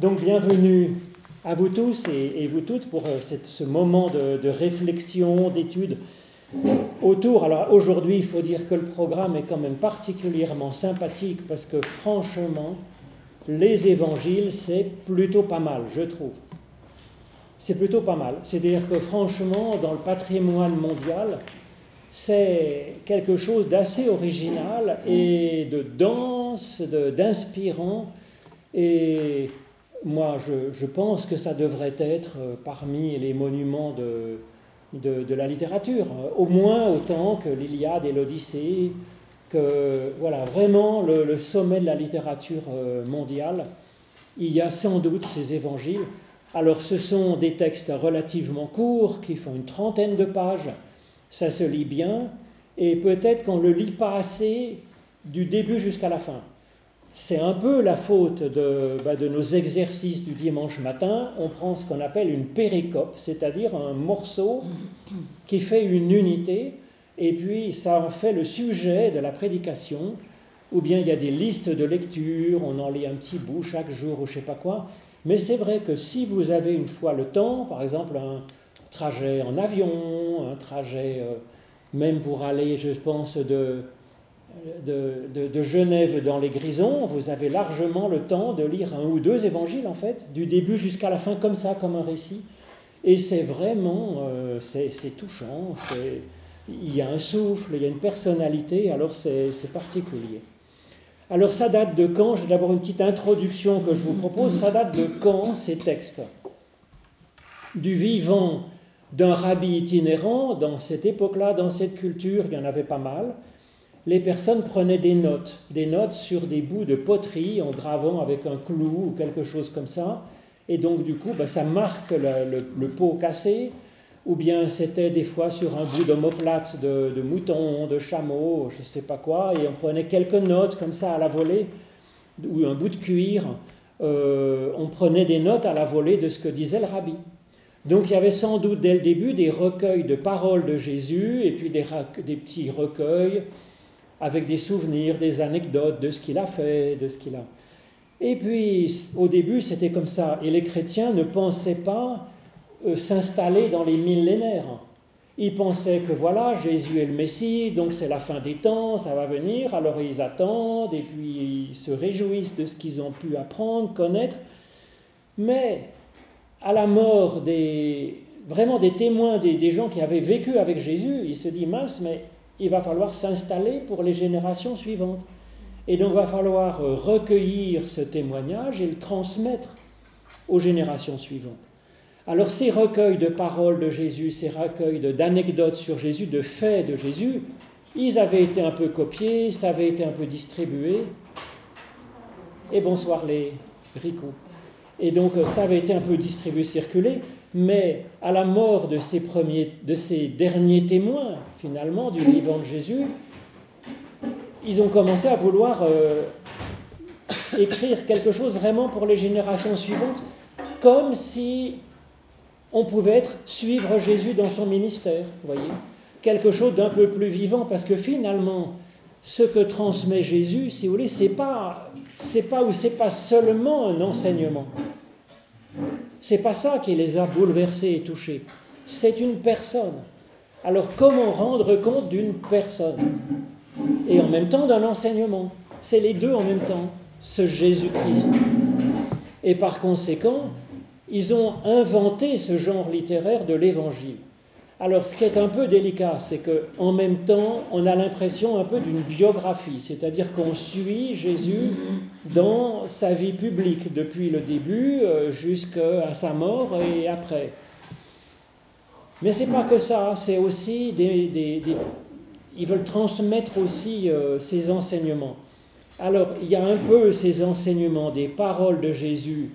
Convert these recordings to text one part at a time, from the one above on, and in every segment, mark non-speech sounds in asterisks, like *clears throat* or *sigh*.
Donc bienvenue à vous tous et, vous toutes pour euh, ce moment de, réflexion, d'étude autour. Alors aujourd'hui, il faut dire que le programme est quand même particulièrement sympathique parce que franchement, les évangiles, c'est plutôt pas mal, je trouve. C'est plutôt pas mal. C'est-à-dire que franchement, dans le patrimoine mondial, c'est quelque chose d'assez original et de dense, d'inspirant. Et moi, je, pense que ça devrait être euh, parmi les monuments de, de, la littérature, au moins autant que l'Iliade et l'Odyssée, que voilà, vraiment le, sommet de la littérature euh, mondiale. Il y a sans doute ces évangiles. Alors ce sont des textes relativement courts qui font une trentaine de pages, ça se lit bien, et peut-être qu'on ne le lit pas assez du début jusqu'à la fin c'est un peu la faute bah, de, nos exercices du dimanche matin. On prend ce qu'on appelle une péricope, c'est-à-dire un morceau qui fait une unité, et puis ça en fait le sujet de la prédication, ou bien il y a des listes de lecture, on en lit un petit bout chaque jour ou je sais pas quoi. Mais c'est vrai que si vous avez une fois le temps, par exemple un trajet en avion, un trajet euh, même pour aller, je pense, de, de, Genève dans les Grisons, vous avez largement le temps de lire un ou deux évangiles, en fait, du début jusqu'à la fin, comme ça, comme un récit. Et c'est vraiment, euh, c'est touchant, il y a un souffle, il y a une personnalité, alors c'est particulier. Alors ça date de quand? Je vais d'abord une petite introduction que je vous propose. Ça date de quand ces textes? Du vivant d'un rabbi itinérant, dans cette époque-là, dans cette culture, il y en avait pas mal les personnes prenaient des notes, des notes sur des bouts de poterie en gravant avec un clou ou quelque chose comme ça. Et donc du coup, bah, ça marque le, pot cassé, ou bien c'était des fois sur un bout d'omoplate de, de mouton, de chameau, je ne sais pas quoi, et on prenait quelques notes comme ça à la volée, ou un bout de cuir. Euh, on prenait des notes à la volée de ce que disait le rabbi. Donc il y avait sans doute dès le début des recueils de paroles de Jésus, et puis des, des petits recueils avec des souvenirs, des anecdotes de ce qu'il a fait, de ce qu'il a. Et puis, au début, c'était comme ça. Et les chrétiens ne pensaient pas euh, s'installer dans les millénaires. Ils pensaient que voilà, Jésus est le Messie, donc c'est la fin des temps, ça va venir. Alors ils attendent et puis ils se réjouissent de ce qu'ils ont pu apprendre, connaître. Mais à la mort des vraiment des témoins, des, des gens qui avaient vécu avec Jésus, ils se disent mince, mais il va falloir s'installer pour les générations suivantes. Et donc il va falloir euh, recueillir ce témoignage et le transmettre aux générations suivantes. Alors ces recueils de paroles de Jésus, ces recueils d'anecdotes sur Jésus, de faits de Jésus, ils avaient été un peu copiés, ça avait été un peu distribué. Et bonsoir les ricots. Et donc euh, ça avait été un peu distribué, circulé, mais à la mort de ces, premiers, de derniers témoins, finalement, du vivant de Jésus, ils ont commencé à vouloir euh, *coughs* écrire quelque chose vraiment pour les générations suivantes, comme si on pouvait être, suivre Jésus dans son ministère, voyez Quelque chose d'un peu plus vivant, parce que finalement, ce que transmet Jésus, si vous voulez, c'est pas, c'est pas ou c'est pas seulement un enseignement. C'est pas ça qui les a bouleversés et touchés. C'est une personne. Alors comment rendre compte d'une personne? Et en même temps d'un enseignement C'est les deux en même temps, ce Jésus-Christ. Et par conséquent, ils ont inventé ce genre littéraire de l'évangile. Alors, ce qui est un peu délicat, c'est qu'en même temps, on a l'impression un peu d'une biographie, c'est-à-dire qu'on suit Jésus dans sa vie publique, depuis le début euh, jusqu'à sa mort et après. Mais c'est pas que ça, c'est aussi des, Ils veulent transmettre aussi euh, ces enseignements. Alors, il y a un peu ces enseignements, des paroles de Jésus,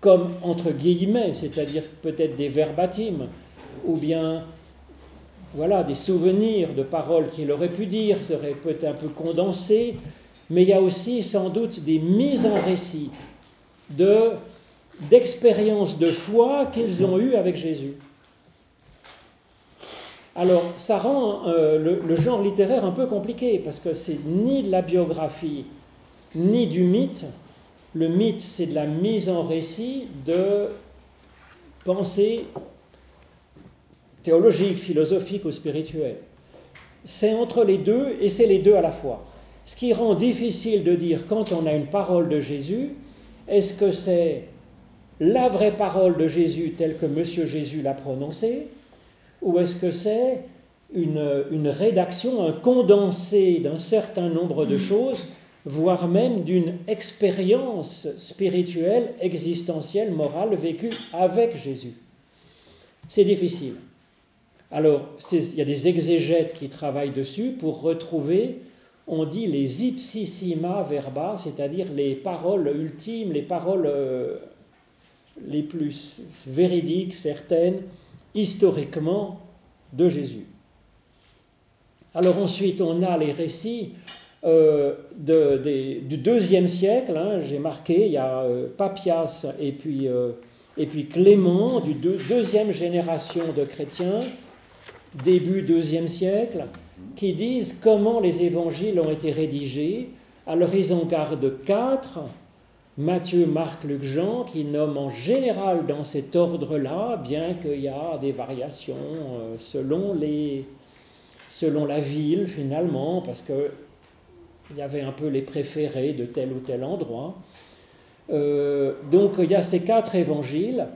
comme entre guillemets, c'est-à-dire peut-être des verbatimes, ou bien voilà, des souvenirs de paroles qu'il aurait pu dire, seraient peut-être un peu condensés, mais il y a aussi sans doute des mises en récit de, d'expériences de foi qu'ils ont eues avec Jésus. Alors, ça rend euh, le, le, genre littéraire un peu compliqué, parce que c'est ni de la biographie, ni du mythe, Le mythe, c'est de la mise en récit de pensées théologiques, philosophiques ou spirituelles. C'est entre les deux et c'est les deux à la fois. Ce qui rend difficile de dire quand on a une parole de Jésus, est-ce que c'est la vraie parole de Jésus telle que Monsieur Jésus l'a prononcée, ou est-ce que c'est une, rédaction, un condensé d'un certain nombre de choses, voire même d'une expérience spirituelle, existentielle, morale vécue avec Jésus? C'est difficile. Alors, il y a des exégètes qui travaillent dessus pour retrouver, on dit les ipsissima verba, c'est-à-dire les paroles ultimes, les paroles euh, les plus véridiques, certaines, historiquement, de Jésus. Alors ensuite, on a les récits euh, du deuxième siècle. Hein, j'ai marqué, il y a euh, Papias et puis, Clément, du deuxième génération de chrétiens, début deuxième siècle, qui disent comment les évangiles ont été rédigés. Alors ils en gardent quatre, Matthieu, Marc, Luc, Jean, qui nomment en général dans cet ordre-là, bien qu'il y a des variations euh, selon, les, selon la ville finalement, parce que il y avait un peu les préférés de tel ou tel endroit. Euh, donc il y a ces quatre évangiles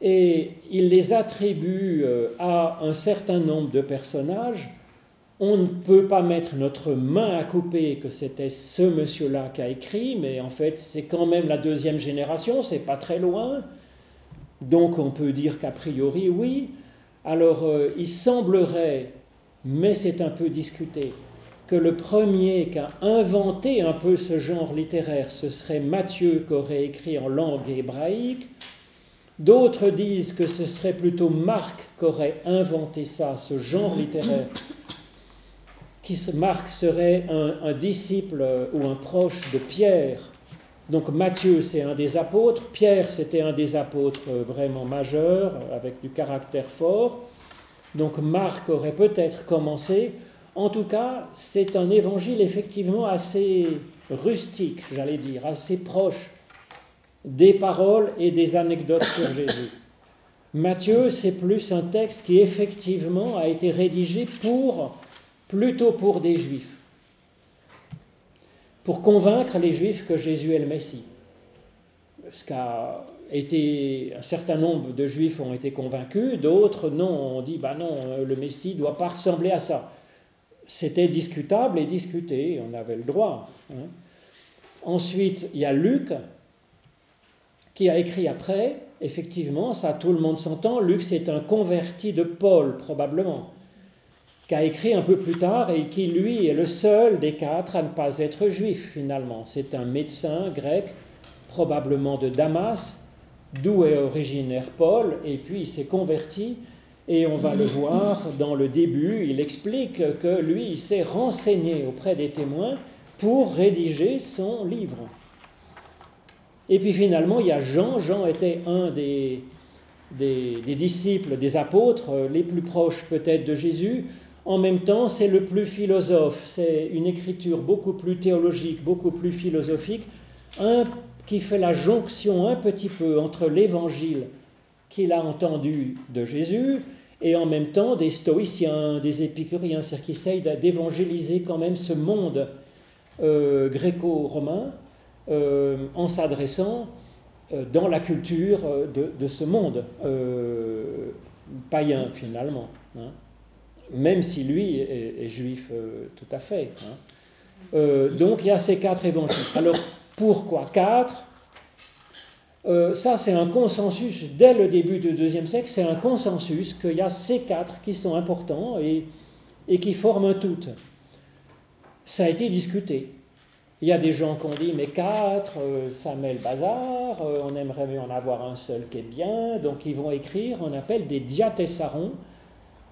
et il les attribue euh, à un certain nombre de personnages. On ne peut pas mettre notre main à couper que c'était ce monsieur-là qui a écrit, mais en fait c'est quand même la deuxième génération, c'est pas très loin. Donc on peut dire qu'a priori oui. Alors euh, il semblerait, mais c'est un peu discuté, que le premier qui a inventé un peu ce genre littéraire, ce serait Matthieu qui aurait écrit en langue hébraïque. D'autres disent que ce serait plutôt Marc qui aurait inventé ça, ce genre littéraire. Qui, Marc serait un, disciple ou un proche de Pierre. Donc Matthieu, c'est un des apôtres. Pierre, c'était un des apôtres vraiment majeurs, avec du caractère fort. Donc Marc aurait peut-être commencé. En tout cas, c'est un évangile effectivement assez rustique, j'allais dire, assez proche des paroles et des anecdotes sur Jésus. Matthieu, c'est plus un texte qui effectivement a été rédigé pour, plutôt pour des juifs, pour convaincre les juifs que Jésus est le Messie. Ce qu'a été, un certain nombre de juifs ont été convaincus, d'autres non, on dit, bah non, le Messie ne doit pas ressembler à ça. C'était discutable et discuté, on avait le droit. Hein. Ensuite, il y a Luc, qui a écrit après, effectivement, ça tout le monde s'entend, Luc c'est un converti de Paul probablement, qui a écrit un peu plus tard et qui lui est le seul des quatre à ne pas être juif finalement. C'est un médecin grec, probablement de Damas, d'où est originaire Paul, et puis il s'est converti. Et on va le voir dans le début, il explique que lui, il s'est renseigné auprès des témoins pour rédiger son livre. Et puis finalement, il y a Jean. Jean était un des, des, disciples, des apôtres euh, les plus proches peut-être de Jésus. En même temps, c'est le plus philosophe. C'est une écriture beaucoup plus théologique, beaucoup plus philosophique, un qui fait la jonction un petit peu entre l'évangile qu'il a entendu de Jésus et en même temps des stoïciens, des épicuriens, c'est-à-dire qui essayent d'évangéliser quand même ce monde euh, gréco-romain en s'adressant euh, dans la culture euh, de, ce monde païen finalement. Hein. même si lui est, juif tout à fait. Hein. donc il y a ces quatre évangiles. Alors pourquoi quatre? Ça, c'est un consensus, dès le début du deuxième siècle, c'est un consensus qu'il y a ces quatre qui sont importants et qui forment un tout. Ça a été discuté. Il y a des gens qui ont dit, mais quatre, euh, ça met le bazar, euh, on aimerait en avoir un seul qui est bien, donc ils vont écrire, on appelle des diatessarons,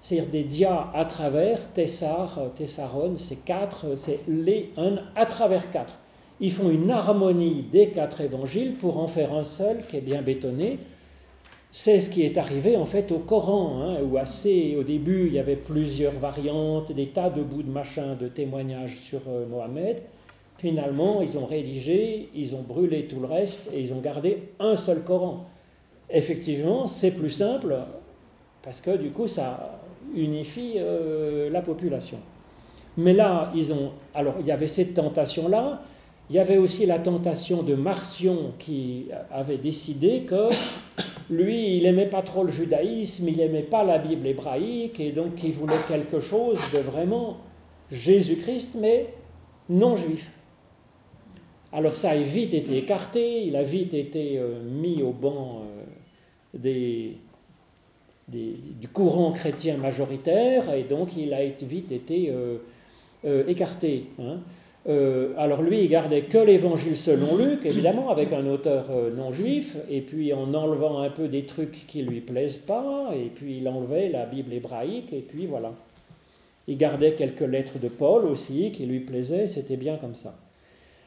c'est-à-dire des dia à travers, tessar, euh, tessaron, c'est quatre, c'est les, un à travers quatre. Ils font une harmonie des quatre évangiles pour en faire un seul qui est bien bétonné. C'est ce qui est arrivé en fait au Coran, hein, où assez, au début, il y avait plusieurs variantes, des tas de bouts de machin, de témoignages sur Mohammed. Finalement, ils ont rédigé, ils ont brûlé tout le reste et ils ont gardé un seul Coran. Effectivement, c'est plus simple parce que du coup, ça unifie euh, la population. Mais là, ils ont. Alors, il y avait cette tentation-là. Il y avait aussi la tentation de Marcion qui avait décidé que lui, il n'aimait pas trop le judaïsme, il n'aimait pas la Bible hébraïque, et donc il voulait quelque chose de vraiment Jésus-Christ, mais non juif. Alors ça a vite été écarté, il a vite été euh, mis au banc euh, du courant chrétien majoritaire, et donc il a vite été euh, écarté. Hein. alors lui, il gardait que l'évangile selon Luc, évidemment, avec un auteur non juif, et puis en enlevant un peu des trucs qui lui plaisent pas, et puis il enlevait la Bible hébraïque, et puis voilà. Il gardait quelques lettres de Paul aussi qui lui plaisaient, c'était bien comme ça.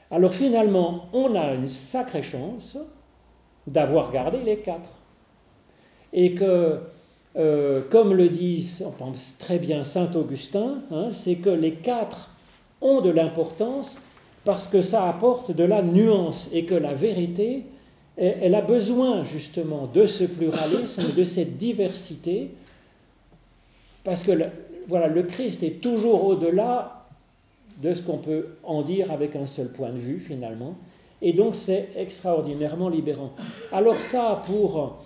Alors finalement, on a une sacrée chance d'avoir gardé les quatre. Et que, euh, comme le dit, on pense très bien Saint Augustin, hein, c'est que les quatre ont de l'importance parce que ça apporte de la nuance et que la vérité, elle a besoin justement de ce pluralisme, de cette diversité, parce que voilà, le Christ est toujours au-delà de ce qu'on peut en dire avec un seul point de vue finalement. Et donc c'est extraordinairement libérant. Alors ça, pour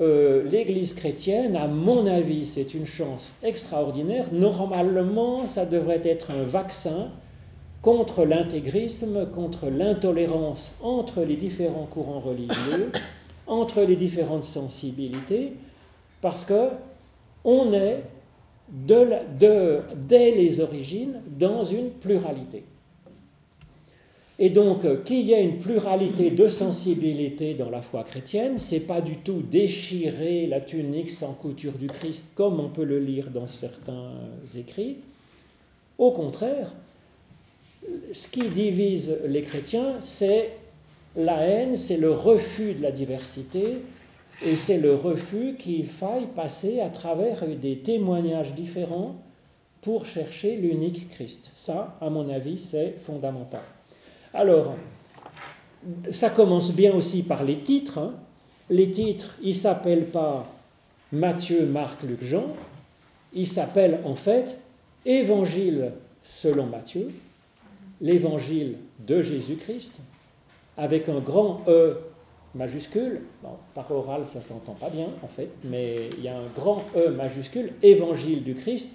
euh, l'Église chrétienne, à mon avis, c'est une chance extraordinaire. Normalement, ça devrait être un vaccin contre l'intégrisme, contre l'intolérance entre les différents courants religieux, entre les différentes sensibilités, parce que on est de, dès les origines dans une pluralité. Et donc, euh, qu'il y ait une pluralité de sensibilité dans la foi chrétienne, c'est pas du tout déchirer la tunique sans couture du Christ comme on peut le lire dans certains écrits. Au contraire, ce qui divise les chrétiens, c'est la haine, c'est le refus de la diversité, et c'est le refus qu'il faille passer à travers des témoignages différents pour chercher l'unique Christ. Ça, à mon avis, c'est fondamental. Alors, ça commence bien aussi par les titres. Hein. Les titres, ils ne s'appellent pas Matthieu, Marc, Luc, Jean. Ils s'appellent en fait Évangile selon Matthieu, l'évangile de Jésus-Christ, avec un grand E majuscule, par oral ça s'entend pas bien en fait, mais il y a un grand E majuscule, évangile du Christ,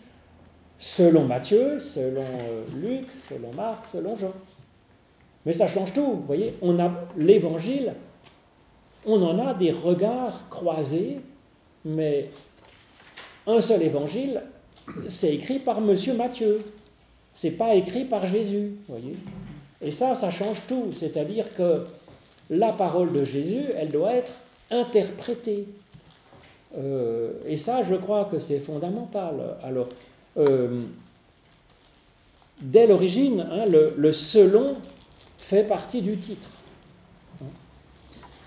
selon Matthieu, selon euh, Luc, selon Marc, selon Jean. Mais ça change tout, vous voyez, on a l'évangile, on en a des regards croisés, mais un seul évangile, c'est écrit par Monsieur Matthieu, c'est pas écrit par Jésus, vous voyez. Et ça, ça change tout, c'est-à-dire que la parole de Jésus, elle doit être interprétée. Euh, et ça, je crois que c'est fondamental. Alors, euh, dès l'origine, hein, le, selon fait partie du titre.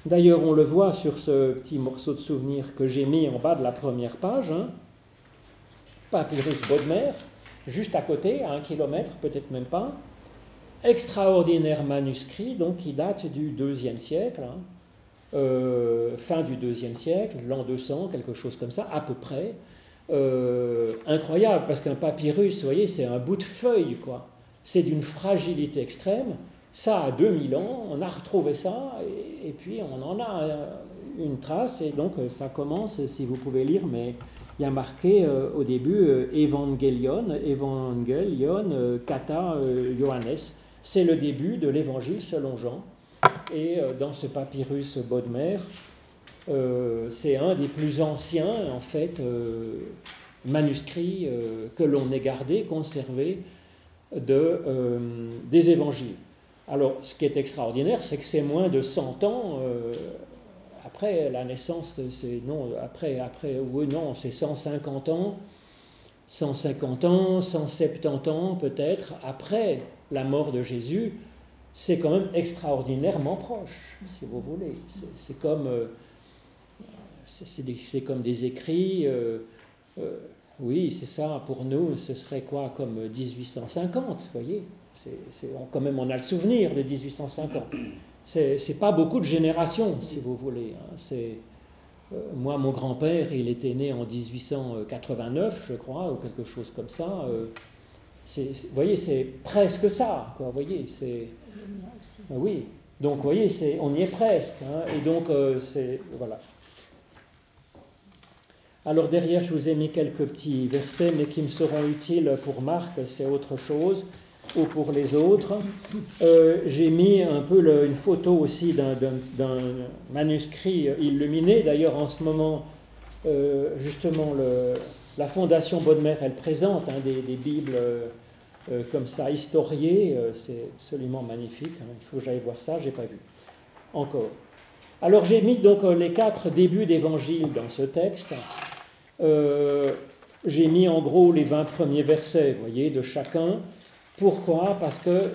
D'ailleurs, on le voit sur ce petit morceau de souvenir que j'ai mis en bas de la première page. Hein. Papyrus Bodmer, juste à côté, à un kilomètre, peut-être même pas extraordinaire manuscrit, donc qui date du deuxième siècle, hein. euh, fin du deuxième siècle, l'an 200, quelque chose comme ça, à peu près. Euh, incroyable, parce qu'un papyrus, vous voyez, c'est un bout de feuille, quoi. C'est d'une fragilité extrême. Ça a 2000 ans, on a retrouvé ça, et, puis on en a euh, une trace, et donc ça commence, si vous pouvez lire, mais il y a marqué au début Evangelion, Evangelion, Kata Johannes c'est le début de l'évangile selon Jean. Et euh, dans ce papyrus Bodmer, euh, c'est un des plus anciens, en fait, euh, manuscrits que l'on ait gardé, conservé de, des évangiles. Alors, ce qui est extraordinaire, c'est que c'est moins de 100 ans après la naissance, c'est non, après, après, oui, non, c'est 150 ans, 150 ans, 170 ans peut-être après la mort de Jésus, c'est quand même extraordinairement proche, si vous voulez. C'est comme, euh, c'est comme des écrits. Euh, euh, oui, c'est ça, pour nous, ce serait quoi comme 1850, vous voyez quand même, on a le souvenir de 1850. C'est pas beaucoup de générations, si vous voulez. Hein. C'est moi, mon grand-père, il était né en 1889, je crois, ou quelque chose comme ça. Vous voyez, c'est presque ça. Quoi, vous voyez, c'est. Oui. Donc, vous voyez, on y est presque. Hein. et donc, euh, c'est. Voilà. Alors, derrière, je vous ai mis quelques petits versets, mais qui me seront utiles pour Marc, c'est autre chose ou pour les autres. Euh, j'ai mis un peu une photo aussi d'un manuscrit illuminé. D'ailleurs, en ce moment, euh, justement, la Fondation Bonne elle présente hein, des, Bibles euh, comme ça, historiées. C'est absolument magnifique. Hein. Il faut que j'aille voir ça, j'ai pas vu encore. Alors j'ai mis donc les quatre débuts d'évangile dans ce texte. j'ai mis en gros les 20 premiers versets, voyez, de chacun. Pourquoi? Parce que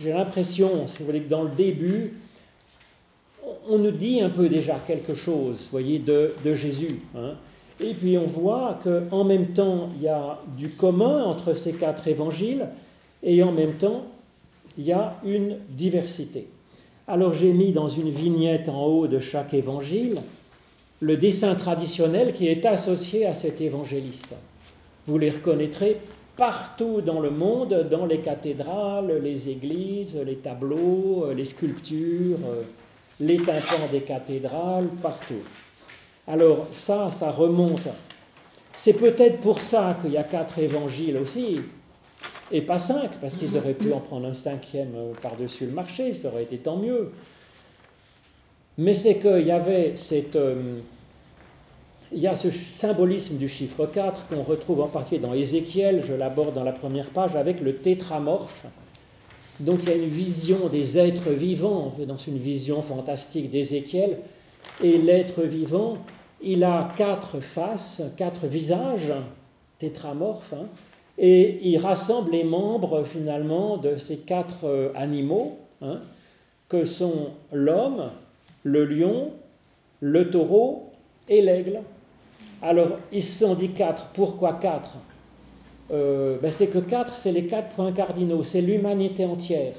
j'ai l'impression, si vous voulez, que dans le début, on nous dit un peu déjà quelque chose, voyez, de, Jésus. Hein. Et puis on voit qu'en même temps, il y a du commun entre ces quatre évangiles, et en même temps, il y a une diversité. Alors j'ai mis dans une vignette en haut de chaque évangile le dessin traditionnel qui est associé à cet évangéliste. Vous les reconnaîtrez partout dans le monde, dans les cathédrales, les églises, les tableaux, les sculptures, les tympans des cathédrales, partout. Alors ça, ça remonte. C'est peut-être pour ça qu'il y a quatre évangiles aussi, et pas cinq, parce qu'ils auraient pu en prendre un cinquième par-dessus le marché, ça aurait été tant mieux. Mais c'est qu'il y avait cette, euh, il y a ce symbolisme du chiffre 4 qu'on retrouve en particulier dans Ézéchiel, je l'aborde dans la première page, avec le tétramorphe. Donc il y a une vision des êtres vivants, dans une vision fantastique d'Ézéchiel, et l'être vivant, il a quatre faces, quatre visages tétramorphes, hein, et il rassemble les membres finalement de ces quatre euh, animaux, hein, que sont l'homme, le lion, le taureau et l'aigle. Alors, ils se sont dit quatre. Pourquoi quatre? Euh, ben, C'est que quatre, c'est les quatre points cardinaux, c'est l'humanité entière.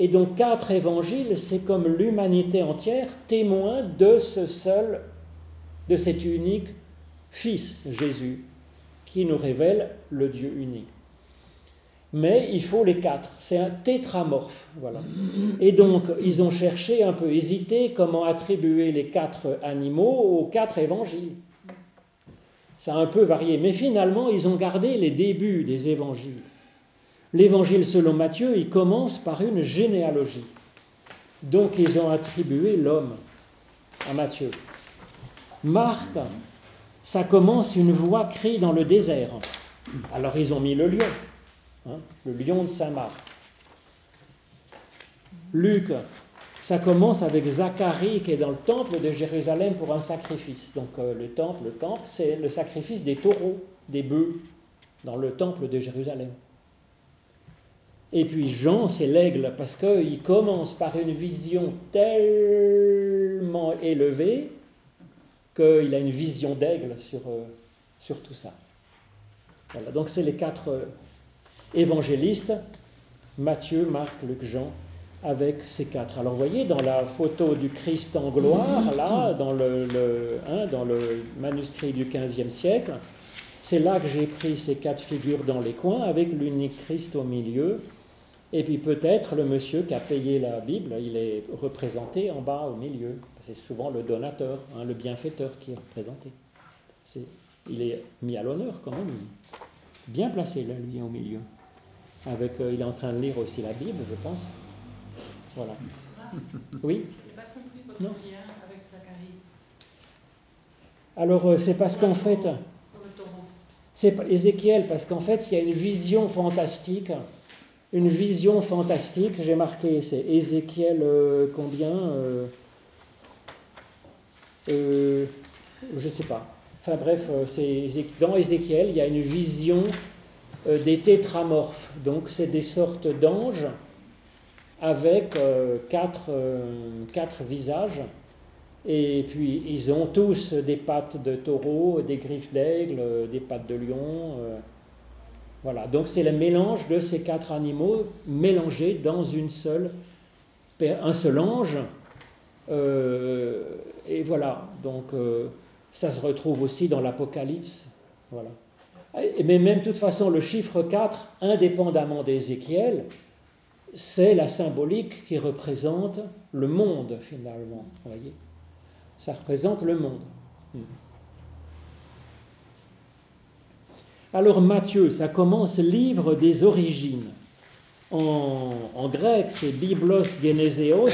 Et donc, quatre évangiles, c'est comme l'humanité entière, témoin de ce seul, de cet unique Fils, Jésus, qui nous révèle le Dieu unique. Mais il faut les quatre. C'est un tétramorphe. Voilà. Et donc, ils ont cherché, un peu hésité, comment attribuer les quatre animaux aux quatre évangiles. Ça a un peu varié, mais finalement, ils ont gardé les débuts des évangiles. L'évangile selon Matthieu, il commence par une généalogie. Donc, ils ont attribué l'homme à Matthieu. Marc, ça commence une voix crie dans le désert. Alors, ils ont mis le lion, hein, le lion de Saint-Marc. Luc, ça commence avec Zacharie qui est dans le temple de Jérusalem pour un sacrifice. Donc euh, le temple, le temple, c'est le sacrifice des taureaux, des bœufs, dans le temple de Jérusalem. Et puis Jean, c'est l'aigle, parce qu'il commence par une vision tellement élevée qu'il a une vision d'aigle sur, euh, sur tout ça. Voilà, donc c'est les quatre euh, évangélistes, Matthieu, Marc, Luc, Jean, avec ces quatre. Alors vous voyez, dans la photo du Christ en gloire, là, dans le, hein, dans le manuscrit du XVe siècle, c'est là que j'ai pris ces quatre figures dans les coins, avec l'unique Christ au milieu. Et puis peut-être le monsieur qui a payé la Bible, il est représenté en bas au milieu. C'est souvent le donateur, hein, le bienfaiteur qui est représenté. il est mis à l'honneur quand même, bien placé là, lui, au milieu. Avec, euh, il est en train de lire aussi la Bible, je pense. Voilà. Oui? Non Alors, euh, c'est parce qu'en fait, c'est Ézéchiel, parce qu'en fait, il y a une vision fantastique. Une vision fantastique, j'ai marqué, c'est Ézéchiel euh, combien euh, Je ne sais pas. Enfin bref, dans Ézéchiel, il y a une vision des tétramorphes. Donc, c'est des sortes d'anges avec euh, quatre, euh, quatre, visages. Et puis ils ont tous des pattes de taureau, des griffes d'aigle, des pattes de lion. Voilà, donc c'est le mélange de ces quatre animaux mélangés dans une seule, un seul ange. Euh, et voilà, donc euh, ça se retrouve aussi dans l'Apocalypse. Voilà. Mais même de toute façon, le chiffre 4, indépendamment d'Ézéchiel, c'est la symbolique qui représente le monde finalement. Voyez? Ça représente le monde. Hmm. Alors Matthieu, ça commence livre des origines. En, grec, c'est Biblos Geneseos.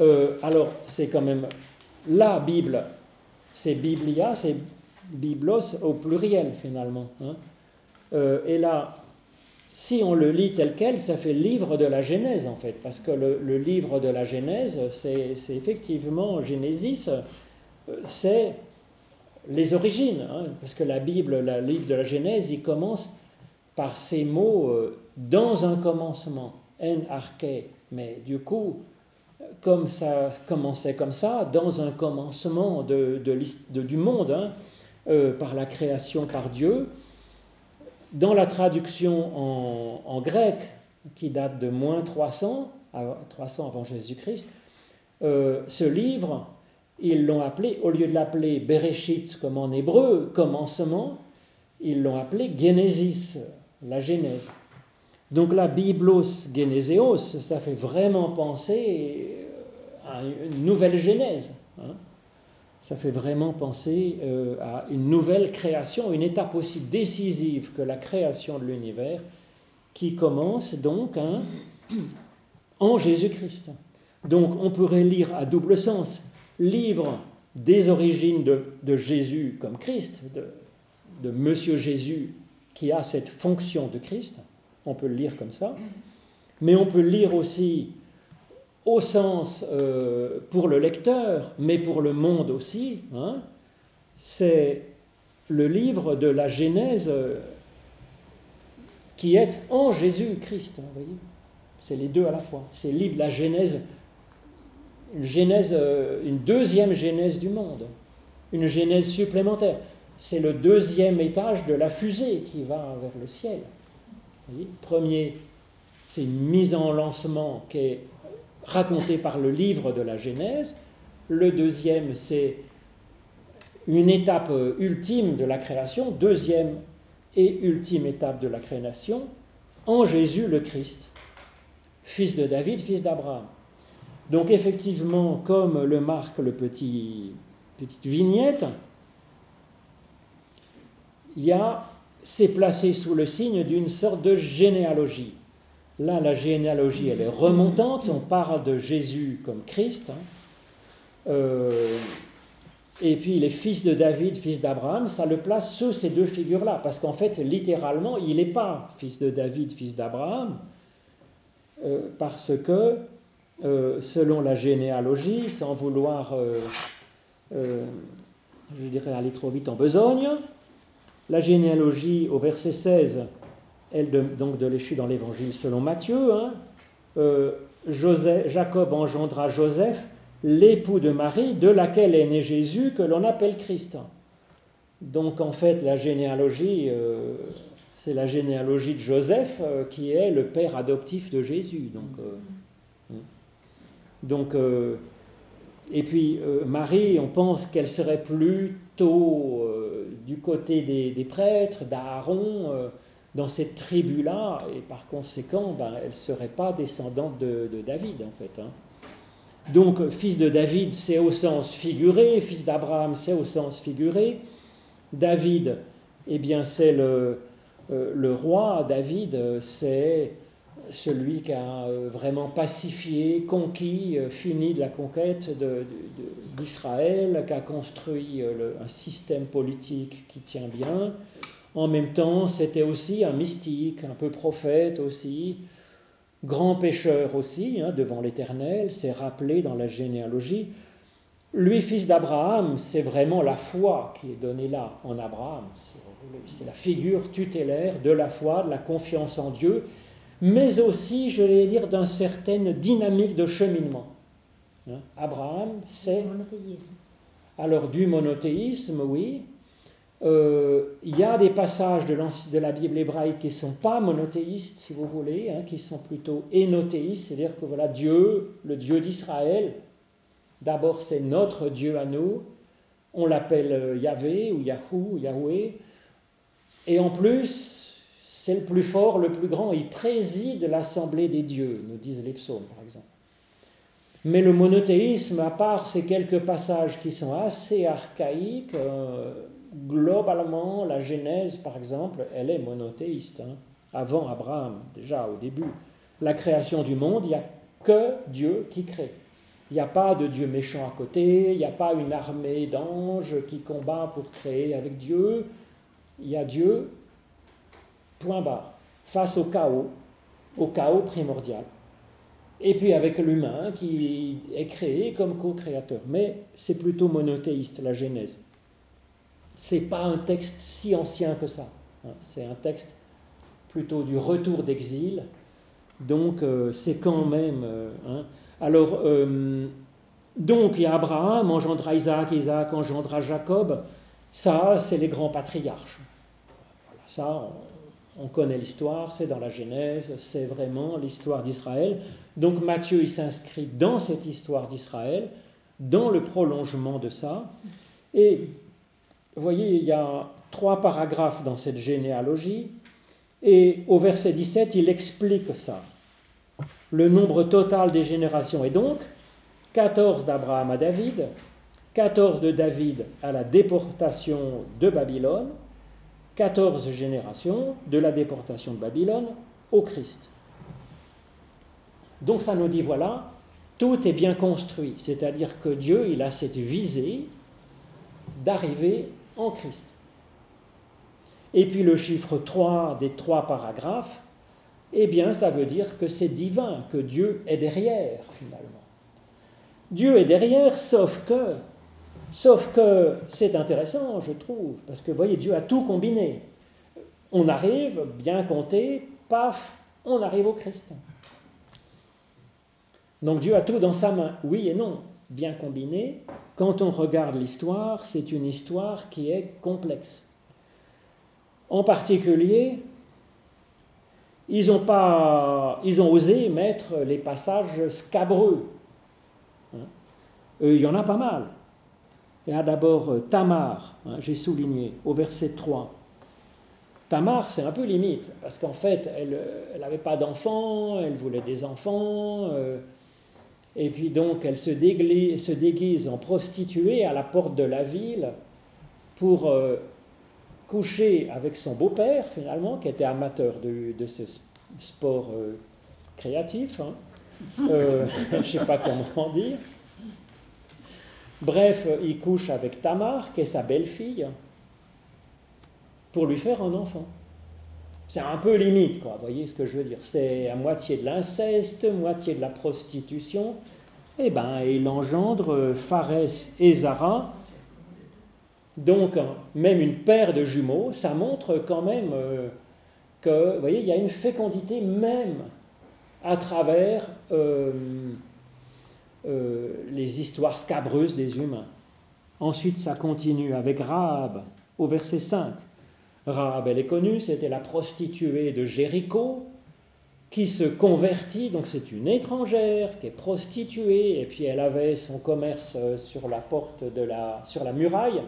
Euh, alors, c'est quand même la Bible, c'est Biblia, c'est Biblos au pluriel finalement. Hein. Euh, et là, si on le lit tel quel, ça fait livre de la Genèse en fait, parce que le, livre de la Genèse, c'est effectivement Génésis, euh, c'est les origines, hein, parce que la Bible, le livre de la Genèse, il commence par ces mots euh, dans un commencement, en arché, mais du coup, comme ça commençait comme ça, dans un commencement de, du monde, hein, euh, par la création par Dieu, dans la traduction en, grec, qui date de moins 300, 300 avant Jésus-Christ, euh, ce livre ils l'ont appelé, au lieu de l'appeler Bereshit comme en hébreu, commencement, ils l'ont appelé Genesis, la Genèse. Donc la Biblos Geneseos, ça fait vraiment penser à une nouvelle Genèse. Hein. Ça fait vraiment penser euh, à une nouvelle création, une étape aussi décisive que la création de l'univers, qui commence donc hein, en Jésus-Christ. Donc on pourrait lire à double sens livre des origines de, Jésus comme Christ, de, Monsieur Jésus qui a cette fonction de Christ, on peut le lire comme ça, mais on peut le lire aussi au sens euh, pour le lecteur, mais pour le monde aussi. Hein. c'est le livre de la Genèse euh, qui est en Jésus-Christ. Voyez C'est les deux à la fois. C'est le livre de la Genèse une genèse, euh, une deuxième genèse du monde, une genèse supplémentaire. C'est le deuxième étage de la fusée qui va vers le ciel. Premier, c'est une mise en lancement qui est racontée par le livre de la Genèse. Le deuxième, c'est une étape euh, ultime de la création, deuxième et ultime étape de la création, en Jésus le Christ, fils de David, fils d'Abraham. Donc effectivement, comme le marque le petit petite vignette, il y a c'est placé sous le signe d'une sorte de généalogie. Là, la généalogie, elle est remontante. On parle de Jésus comme Christ. Hein. Euh, et puis les fils de David, fils d'Abraham, ça le place sous ces deux figures-là. Parce qu'en fait, littéralement, il n'est pas fils de David, fils d'Abraham. Euh, parce que euh, selon la généalogie, sans vouloir, euh, euh, je dirais, aller trop vite en besogne. La généalogie, au verset 16, elle de, donc de l'échu dans l'évangile selon Matthieu, hein, Jacob engendra Joseph, l'époux de Marie, de laquelle est né Jésus, que l'on appelle Christ. Donc en fait, la généalogie, c'est la généalogie de Joseph qui est le père adoptif de Jésus. Donc, donc, euh, et puis euh, Marie, on pense qu'elle serait plutôt euh, du côté des, prêtres, d'Aaron, dans cette tribu-là, et par conséquent, ben, elle ne serait pas descendante de, David, en fait. Hein. Donc, fils de David, c'est au sens figuré, fils d'Abraham, c'est au sens figuré. David, eh bien, c'est le, le roi, David, c'est celui qui a euh, vraiment pacifié, conquis, euh, fini de la conquête d'Israël, qui a construit euh, un système politique qui tient bien. En même temps, c'était aussi un mystique, un peu prophète aussi, grand pécheur aussi, hein, devant l'Éternel, c'est rappelé dans la généalogie. Lui, fils d'Abraham, c'est vraiment la foi qui est donnée là, en Abraham. C'est la figure tutélaire de la foi, de la confiance en Dieu mais aussi, je vais dire, d'une certaine dynamique de cheminement. Hein, Abraham, c'est... Alors du monothéisme, oui, Euh, il y a des passages de, de, la Bible hébraïque qui ne sont pas monothéistes, si vous voulez, hein, qui sont plutôt énothéistes, c'est-à-dire que voilà, Dieu, le Dieu d'Israël, d'abord c'est notre Dieu à nous, on l'appelle euh, Yahvé ou Yahou, Yahweh, et en plus, c'est le plus fort, le plus grand, il préside l'assemblée des dieux, nous disent les psaumes par exemple. Mais le monothéisme, à part ces quelques passages qui sont assez archaïques, euh, globalement, la Genèse, par exemple, elle est monothéiste. Hein. Avant Abraham, déjà au début. La création du monde, il n'y a que Dieu qui crée. Il n'y a pas de Dieu méchant à côté, il n'y a pas une armée d'anges qui combat pour créer avec Dieu. Il y a Dieu, point barre, face au chaos, au chaos primordial. Et puis avec l'humain qui est créé comme co-créateur. Mais c'est plutôt monothéiste, la Genèse c'est pas un texte si ancien que ça. Hein. C'est un texte plutôt du retour d'exil. Donc euh, c'est quand même. Euh, hein. Alors, euh, donc il y a Abraham, engendra Isaac, Isaac engendra Jacob. Ça, c'est les grands patriarches. Voilà, ça, on, connaît l'histoire, c'est dans la Genèse, c'est vraiment l'histoire d'Israël. Donc Matthieu, il s'inscrit dans cette histoire d'Israël, dans le prolongement de ça. Et vous voyez, il y a trois paragraphes dans cette généalogie, et au verset 17, il explique ça. Le nombre total des générations est donc 14 d'Abraham à David, 14 de David à la déportation de Babylone, 14 générations de la déportation de Babylone au Christ. Donc ça nous dit, voilà, tout est bien construit, c'est-à-dire que Dieu, il a cette visée d'arriver en Christ. Et puis le chiffre 3 des trois paragraphes, eh bien ça veut dire que c'est divin, que Dieu est derrière finalement. Dieu est derrière, sauf que, sauf que c'est intéressant, je trouve, parce que vous voyez, Dieu a tout combiné. On arrive, bien compté, paf, on arrive au Christ. Donc Dieu a tout dans sa main, oui et non, bien combiné, quand on regarde l'histoire, c'est une histoire qui est complexe. En particulier, ils ont, pas, ils ont osé mettre les passages scabreux. Hein. il y en a pas mal. Il y a d'abord euh, Tamar, hein, j'ai souligné, au verset 3. Tamar, c'est un peu limite, parce qu'en fait, elle n'avait pas d'enfants, elle voulait des enfants. Euh, et puis donc, elle se, déguise, en prostituée à la porte de la ville pour euh, coucher avec son beau-père, finalement, qui était amateur de, ce sport euh, créatif. Hein. Euh, *laughs* je ne sais pas comment dire. Bref, il couche avec Tamar, qui est sa belle-fille, pour lui faire un enfant. C'est un peu limite, quoi, vous voyez ce que je veux dire. C'est à moitié de l'inceste, moitié de la prostitution. Eh bien, il engendre Phares et Zara. Donc, même une paire de jumeaux, ça montre quand même euh, que, vous voyez, il y a une fécondité même à travers euh, euh, les histoires scabreuses des humains. Ensuite, ça continue avec Rahab au verset 5. Rahab, elle est connue, c'était la prostituée de Jéricho qui se convertit, donc c'est une étrangère qui est prostituée, et puis elle avait son commerce euh, sur la porte de la, sur la muraille,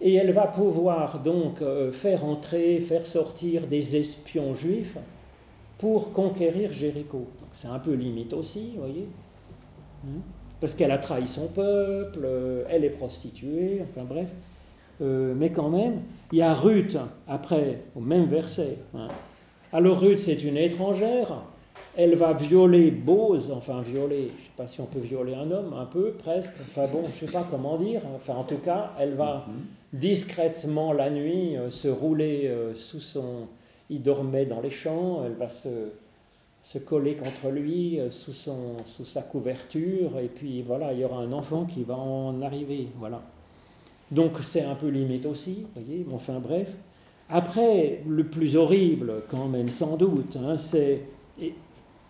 et elle va pouvoir donc euh, faire entrer, faire sortir des espions juifs pour conquérir Jéricho. C'est un peu limite aussi, vous voyez, parce qu'elle a trahi son peuple, euh, elle est prostituée, enfin bref. Euh, mais quand même, il y a Ruth, après, au même verset. Hein. Alors Ruth, c'est une étrangère, elle va violer Bose, enfin violer, je ne sais pas si on peut violer un homme, un peu, presque, enfin bon, je ne sais pas comment dire, enfin en tout cas, elle va mhm. discrètement la nuit euh, se rouler euh, sous son... Il dormait dans les champs, elle va se, se coller contre lui sous, son, sous sa couverture, et puis voilà, il y aura un enfant qui va en arriver, voilà. Donc c'est un peu limite aussi, vous voyez, enfin bref. Après, le plus horrible, quand même, sans doute, hein, c'est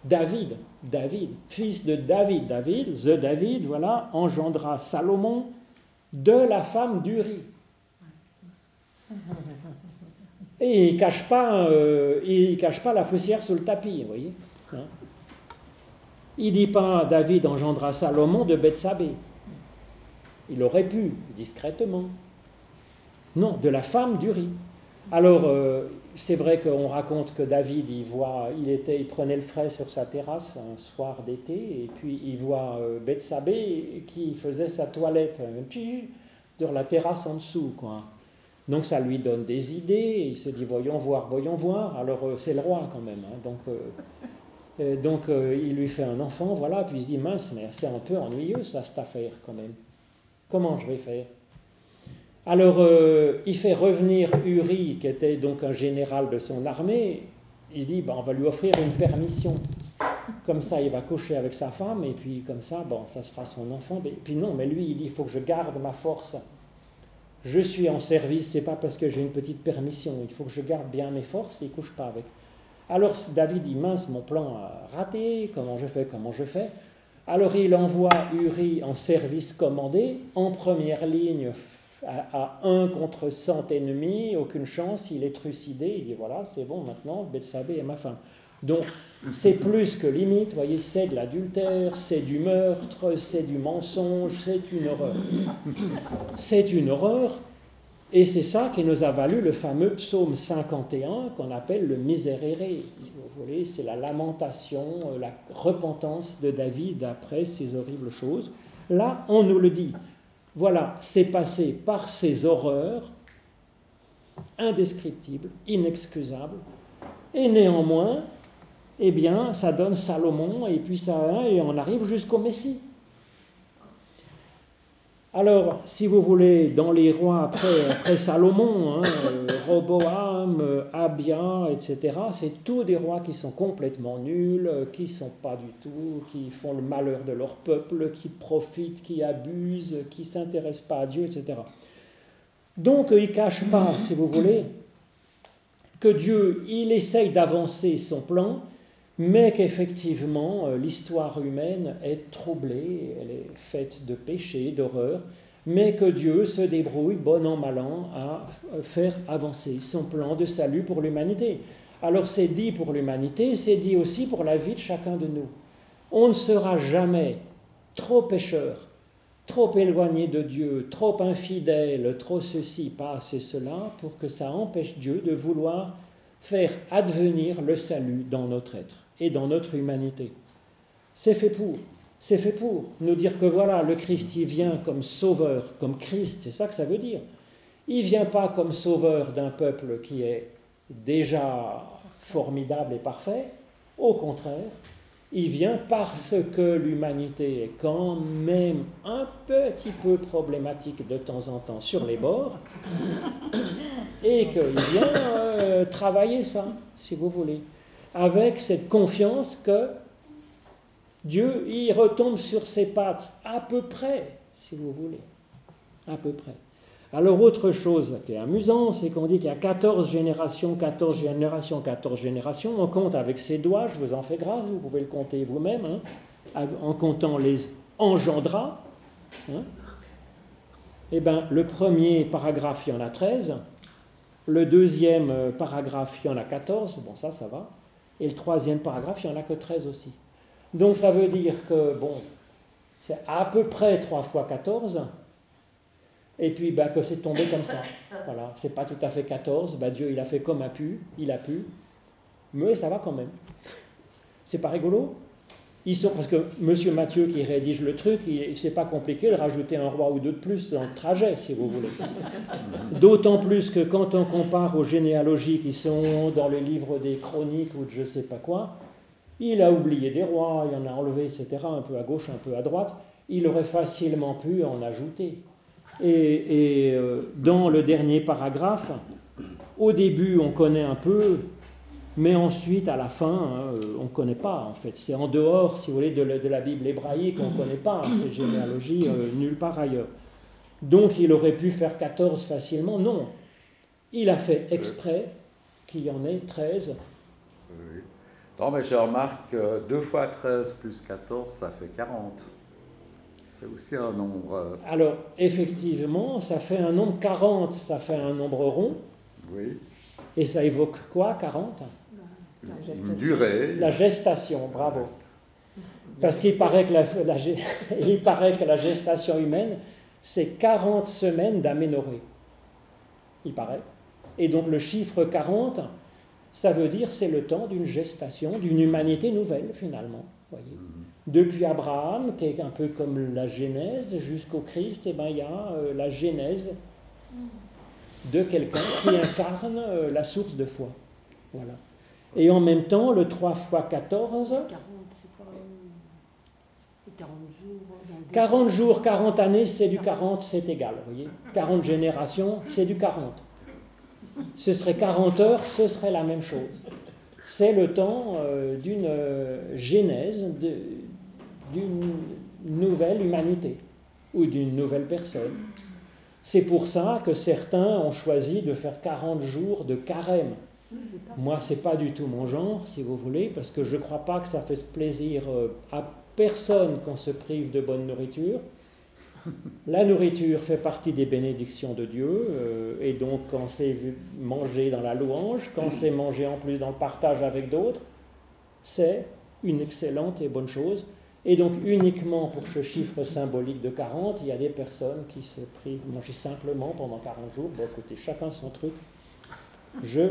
David, David, fils de David, David, The David, voilà, engendra Salomon de la femme d'Uri. Et il ne cache, pas, euh, cache pas la poussière sous le tapis, vous voyez. Hein. il ne dit pas David engendra Salomon de Bethsabée. Il aurait pu, discrètement. Non, de la femme d'Uri. Alors, euh, c'est vrai qu'on raconte que David, il, voit, il, était, il prenait le frais sur sa terrasse un soir d'été, et puis il voit euh, Bethsabée qui faisait sa toilette sur la terrasse en dessous. Quoi. Donc ça lui donne des idées, il se dit voyons voir, voyons voir. Alors euh, c'est le roi quand même. Hein. donc euh, donc il lui fait un enfant, voilà, puis il se dit mince, mais c'est un peu ennuyeux ça, cette affaire quand même. Comment je vais faire? Alors, euh, il fait revenir Uri, qui était donc un général de son armée. Il dit ben, on va lui offrir une permission. Comme ça, il va coucher avec sa femme, et puis comme ça, bon, ça sera son enfant. Puis non, mais lui, il dit il faut que je garde ma force. Je suis en service, c'est pas parce que j'ai une petite permission. Il faut que je garde bien mes forces et il couche pas avec. Alors David dit mince, mon plan a raté. Comment je fais Comment je fais? Alors il envoie Uri en service commandé, en première ligne à, un contre 100 ennemis, aucune chance, il est trucidé, il dit voilà, c'est bon, maintenant, Bethsabée est ma femme. Donc, c'est plus que limite, voyez, c'est de l'adultère, c'est du meurtre, c'est du mensonge, c'est une horreur. C'est une horreur, et c'est ça qui nous a valu le fameux psaume 51 qu'on appelle le miséréré, si vous voulez, c'est la lamentation, la repentance de David après ces horribles choses. Là, on nous le dit. Voilà, c'est passé par ces horreurs indescriptibles, inexcusables, et néanmoins, eh bien, ça donne Salomon, et puis ça, et on arrive jusqu'au Messie. Alors, si vous voulez, dans les rois après, Salomon, hein, euh, Roboam, euh, Abia, etc., c'est tous des rois qui sont complètement nuls, euh, qui sont pas du tout, qui font le malheur de leur peuple, qui profitent, qui abusent, qui s'intéressent pas à Dieu, etc. Donc, il ne cache pas, si vous voulez, que Dieu, il essaye d'avancer son plan, mais qu'effectivement euh, l'histoire humaine est troublée, elle est faite de péchés, d'horreurs, mais que Dieu se débrouille, bon an, mal an, à faire avancer son plan de salut pour l'humanité. Alors c'est dit pour l'humanité, c'est dit aussi pour la vie de chacun de nous. On ne sera jamais trop pécheur, trop éloigné de Dieu, trop infidèle, trop ceci, pas assez cela, pour que ça empêche Dieu de vouloir faire advenir le salut dans notre être et dans notre humanité. C'est fait pour. C'est fait pour nous dire que voilà, le Christ, il vient comme sauveur, comme Christ, c'est ça que ça veut dire. Il vient pas comme sauveur d'un peuple qui est déjà formidable et parfait. Au contraire, il vient parce que l'humanité est quand même un petit peu problématique de temps en temps sur les bords, et qu'il vient euh, travailler ça, si vous voulez avec cette confiance que Dieu, il retombe sur ses pattes à peu près, si vous voulez, à peu près. Alors autre chose qui est amusant, c'est qu'on dit qu'il y a 14 générations, 14 générations, 14 générations. On compte avec ses doigts, je vous en fais grâce, vous pouvez le compter vous-même, hein, en comptant les engendras. Hein. Eh bien, le premier paragraphe, il y en a 13. Le deuxième euh, paragraphe, il y en a 14. Bon, ça, ça va. Et le troisième paragraphe, il n'y en a que 13 aussi. Donc ça veut dire que, bon, c'est à peu près 3 fois 14, et puis bah, que c'est tombé comme ça. *laughs* Voilà, c'est pas tout à fait 14, bah, Dieu il a fait comme a pu, il a pu, mais ça va quand même. C'est pas rigolo? Ils sont, parce que Monsieur Mathieu qui rédige le truc, c'est pas compliqué de rajouter un roi ou deux de plus dans le trajet, si vous voulez. *laughs* D'autant plus que quand on compare aux généalogies qui sont dans le livre des chroniques ou de je sais pas quoi, il a oublié des rois, il en a enlevé, etc., un peu à gauche, un peu à droite. Il aurait facilement pu en ajouter. Et, et euh, dans le dernier paragraphe, au début, on connaît un peu mais ensuite, à la fin, hein, euh, on ne connaît pas, en fait. C'est en dehors, si vous voulez, de, la Bible hébraïque, on ne connaît pas hein, ces généalogies euh, nulle part ailleurs. Donc, il aurait pu faire 14 facilement. Non. Il a fait exprès qu'il y en ait 13. Oui. Non, mais je remarque que 2 fois 13 plus 14, ça fait 40. c'est aussi un nombre. Euh, Alors, effectivement, ça fait un nombre 40, ça fait un nombre rond. Oui. Et ça évoque quoi, 40 Une durée. La gestation, bravo. Parce qu'il paraît, que la, *laughs* il paraît que la gestation humaine, c'est 40 semaines d'aménorrhée. Il paraît. Et donc le chiffre 40, ça veut dire c'est le temps d'une gestation, d'une humanité nouvelle finalement. Voyez. Mm-hmm. Depuis Abraham, qui est un peu comme la Genèse, jusqu'au Christ, eh ben, il y a euh, la Genèse de quelqu'un qui incarne euh, la source de foi. Voilà. Et en même temps, le 3 fois 14. 40 jours, 40 années, c'est du 40, c'est égal. Voyez 40 générations, c'est du 40. Ce serait 40 heures, ce serait la même chose. C'est le temps euh, d'une genèse, d'une nouvelle humanité ou d'une nouvelle personne. C'est pour ça que certains ont choisi de faire 40 jours de carême. Moi, ce n'est pas du tout mon genre, si vous voulez, parce que je ne crois pas que ça fasse plaisir euh, à personne qu'on se prive de bonne nourriture. La nourriture fait partie des bénédictions de Dieu, euh, et donc quand c'est mangé dans la louange, quand *clears throat* c'est mangé en plus dans le partage avec d'autres, c'est une excellente et bonne chose. Et donc uniquement pour ce chiffre symbolique de 40, il y a des personnes qui se privent de manger simplement pendant 40 jours. Bon, écoutez, chacun son truc. Je,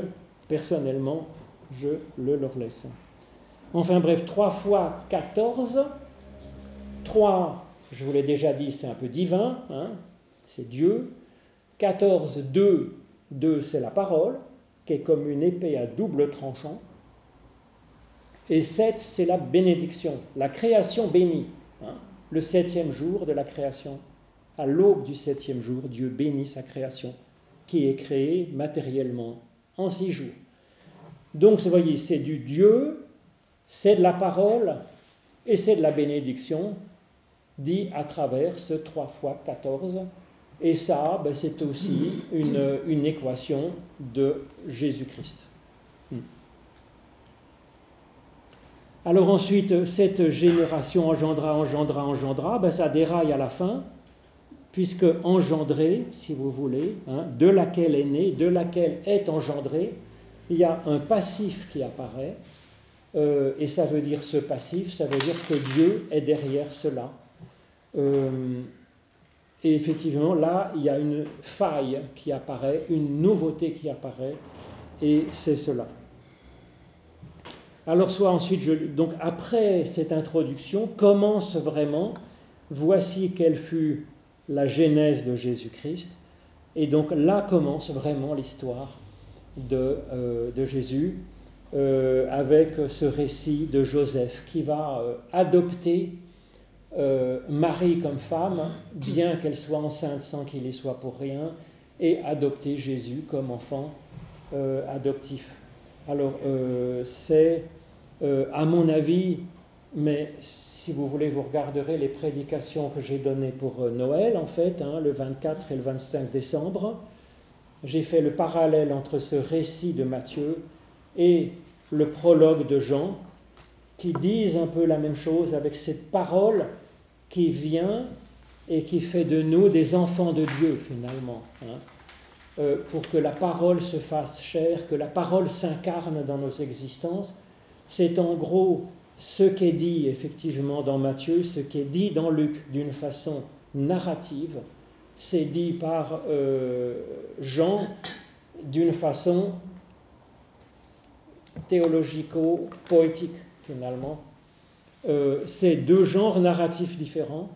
personnellement, je le leur laisse. Enfin bref, 3 fois 14. 3, je vous l'ai déjà dit, c'est un peu divin, hein, c'est Dieu. 14, 2, 2, c'est la parole, qui est comme une épée à double tranchant. Et 7, c'est la bénédiction, la création bénie. Hein. le septième jour de la création. À l'aube du septième jour, Dieu bénit sa création, qui est créée matériellement en six jours. Donc, vous voyez, c'est du Dieu, c'est de la parole et c'est de la bénédiction, dit à travers ce 3 fois 14. Et ça, ben, c'est aussi une, équation de Jésus-Christ. Alors ensuite, cette génération engendra, engendra, engendra, ben ça déraille à la fin, puisque engendré, si vous voulez, hein, de laquelle est né, de laquelle est engendré, il y a un passif qui apparaît, euh, et ça veut dire ce passif, ça veut dire que Dieu est derrière cela. Euh, et effectivement, là, il y a une faille qui apparaît, une nouveauté qui apparaît, et c'est cela. Alors soit ensuite, donc après cette introduction, commence vraiment, voici quelle fut la genèse de Jésus-Christ, et donc là commence vraiment l'histoire de, euh, de Jésus, euh, avec ce récit de Joseph qui va euh, adopter Marie comme femme, bien qu'elle soit enceinte sans qu'il y soit pour rien, et adopter Jésus comme enfant adoptif. Alors, c'est, à mon avis, mais si vous voulez, vous regarderez les prédications que j'ai données pour Noël, en fait, hein, le 24 et le 25 décembre. J'ai fait le parallèle entre ce récit de Matthieu et le prologue de Jean, qui disent un peu la même chose avec cette parole qui vient et qui fait de nous des enfants de Dieu, finalement. Hein. Euh, pour que la parole se fasse chair, que la parole s'incarne dans nos existences. C'est en gros ce qui est dit effectivement dans Matthieu, ce qui est dit dans Luc d'une façon narrative, c'est dit par euh, Jean d'une façon théologico-poétique finalement. Euh, c'est deux genres narratifs différents,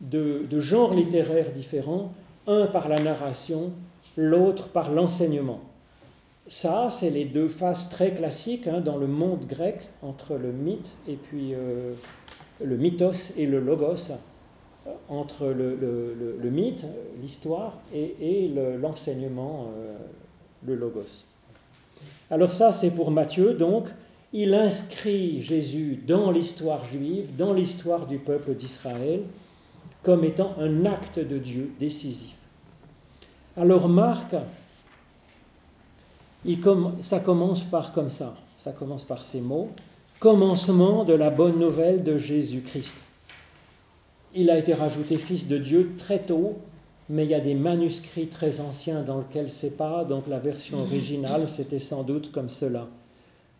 deux genres littéraires différents, un par la narration, l'autre par l'enseignement. Ça, c'est les deux phases très classiques hein, dans le monde grec entre le mythe et puis euh, le mythos et le logos, entre le, mythe, l'histoire, et, l'enseignement, euh, le logos. Alors ça, c'est pour Matthieu, donc, il inscrit Jésus dans l'histoire juive, dans l'histoire du peuple d'Israël, comme étant un acte de Dieu décisif. Alors Marc, ça commence par comme ça, ça commence par ces mots, commencement de la bonne nouvelle de Jésus-Christ. Il a été rajouté fils de Dieu très tôt, mais il y a des manuscrits très anciens dans lesquels c'est pas, donc la version originale c'était sans doute comme cela.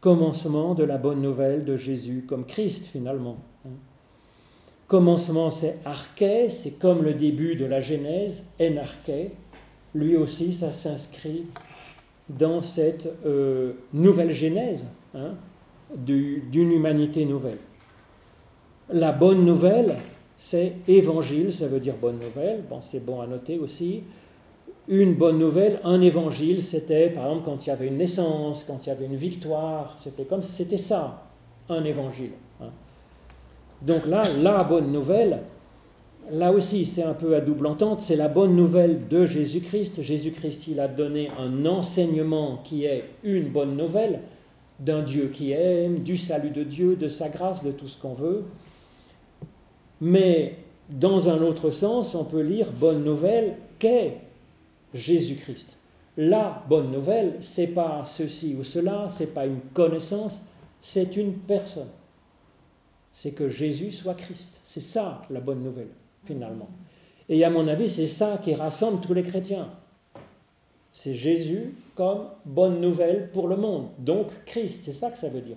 Commencement de la bonne nouvelle de Jésus, comme Christ finalement. Commencement c'est arché, c'est comme le début de la Genèse, enarché. Lui aussi, ça s'inscrit dans cette euh, nouvelle Genèse hein, d'une humanité nouvelle. La bonne nouvelle, c'est évangile, ça veut dire bonne nouvelle. Bon, c'est bon à noter aussi. Une bonne nouvelle, un évangile, c'était par exemple quand il y avait une naissance, quand il y avait une victoire, c'était comme c'était ça, un évangile. Hein. Donc là, la bonne nouvelle, là aussi c'est un peu à double entente, c'est la bonne nouvelle de Jésus-Christ. Jésus-Christ, il a donné un enseignement qui est une bonne nouvelle d'un Dieu qui aime, du salut de Dieu, de sa grâce, de tout ce qu'on veut. Mais dans un autre sens, on peut lire bonne nouvelle qu'est Jésus-Christ. La bonne nouvelle, c'est pas ceci ou cela, c'est pas une connaissance, c'est une personne. C'est que Jésus soit Christ. C'est ça la bonne nouvelle, finalement. Et à mon avis, c'est ça qui rassemble tous les chrétiens. C'est Jésus comme bonne nouvelle pour le monde. Donc Christ, c'est ça que ça veut dire.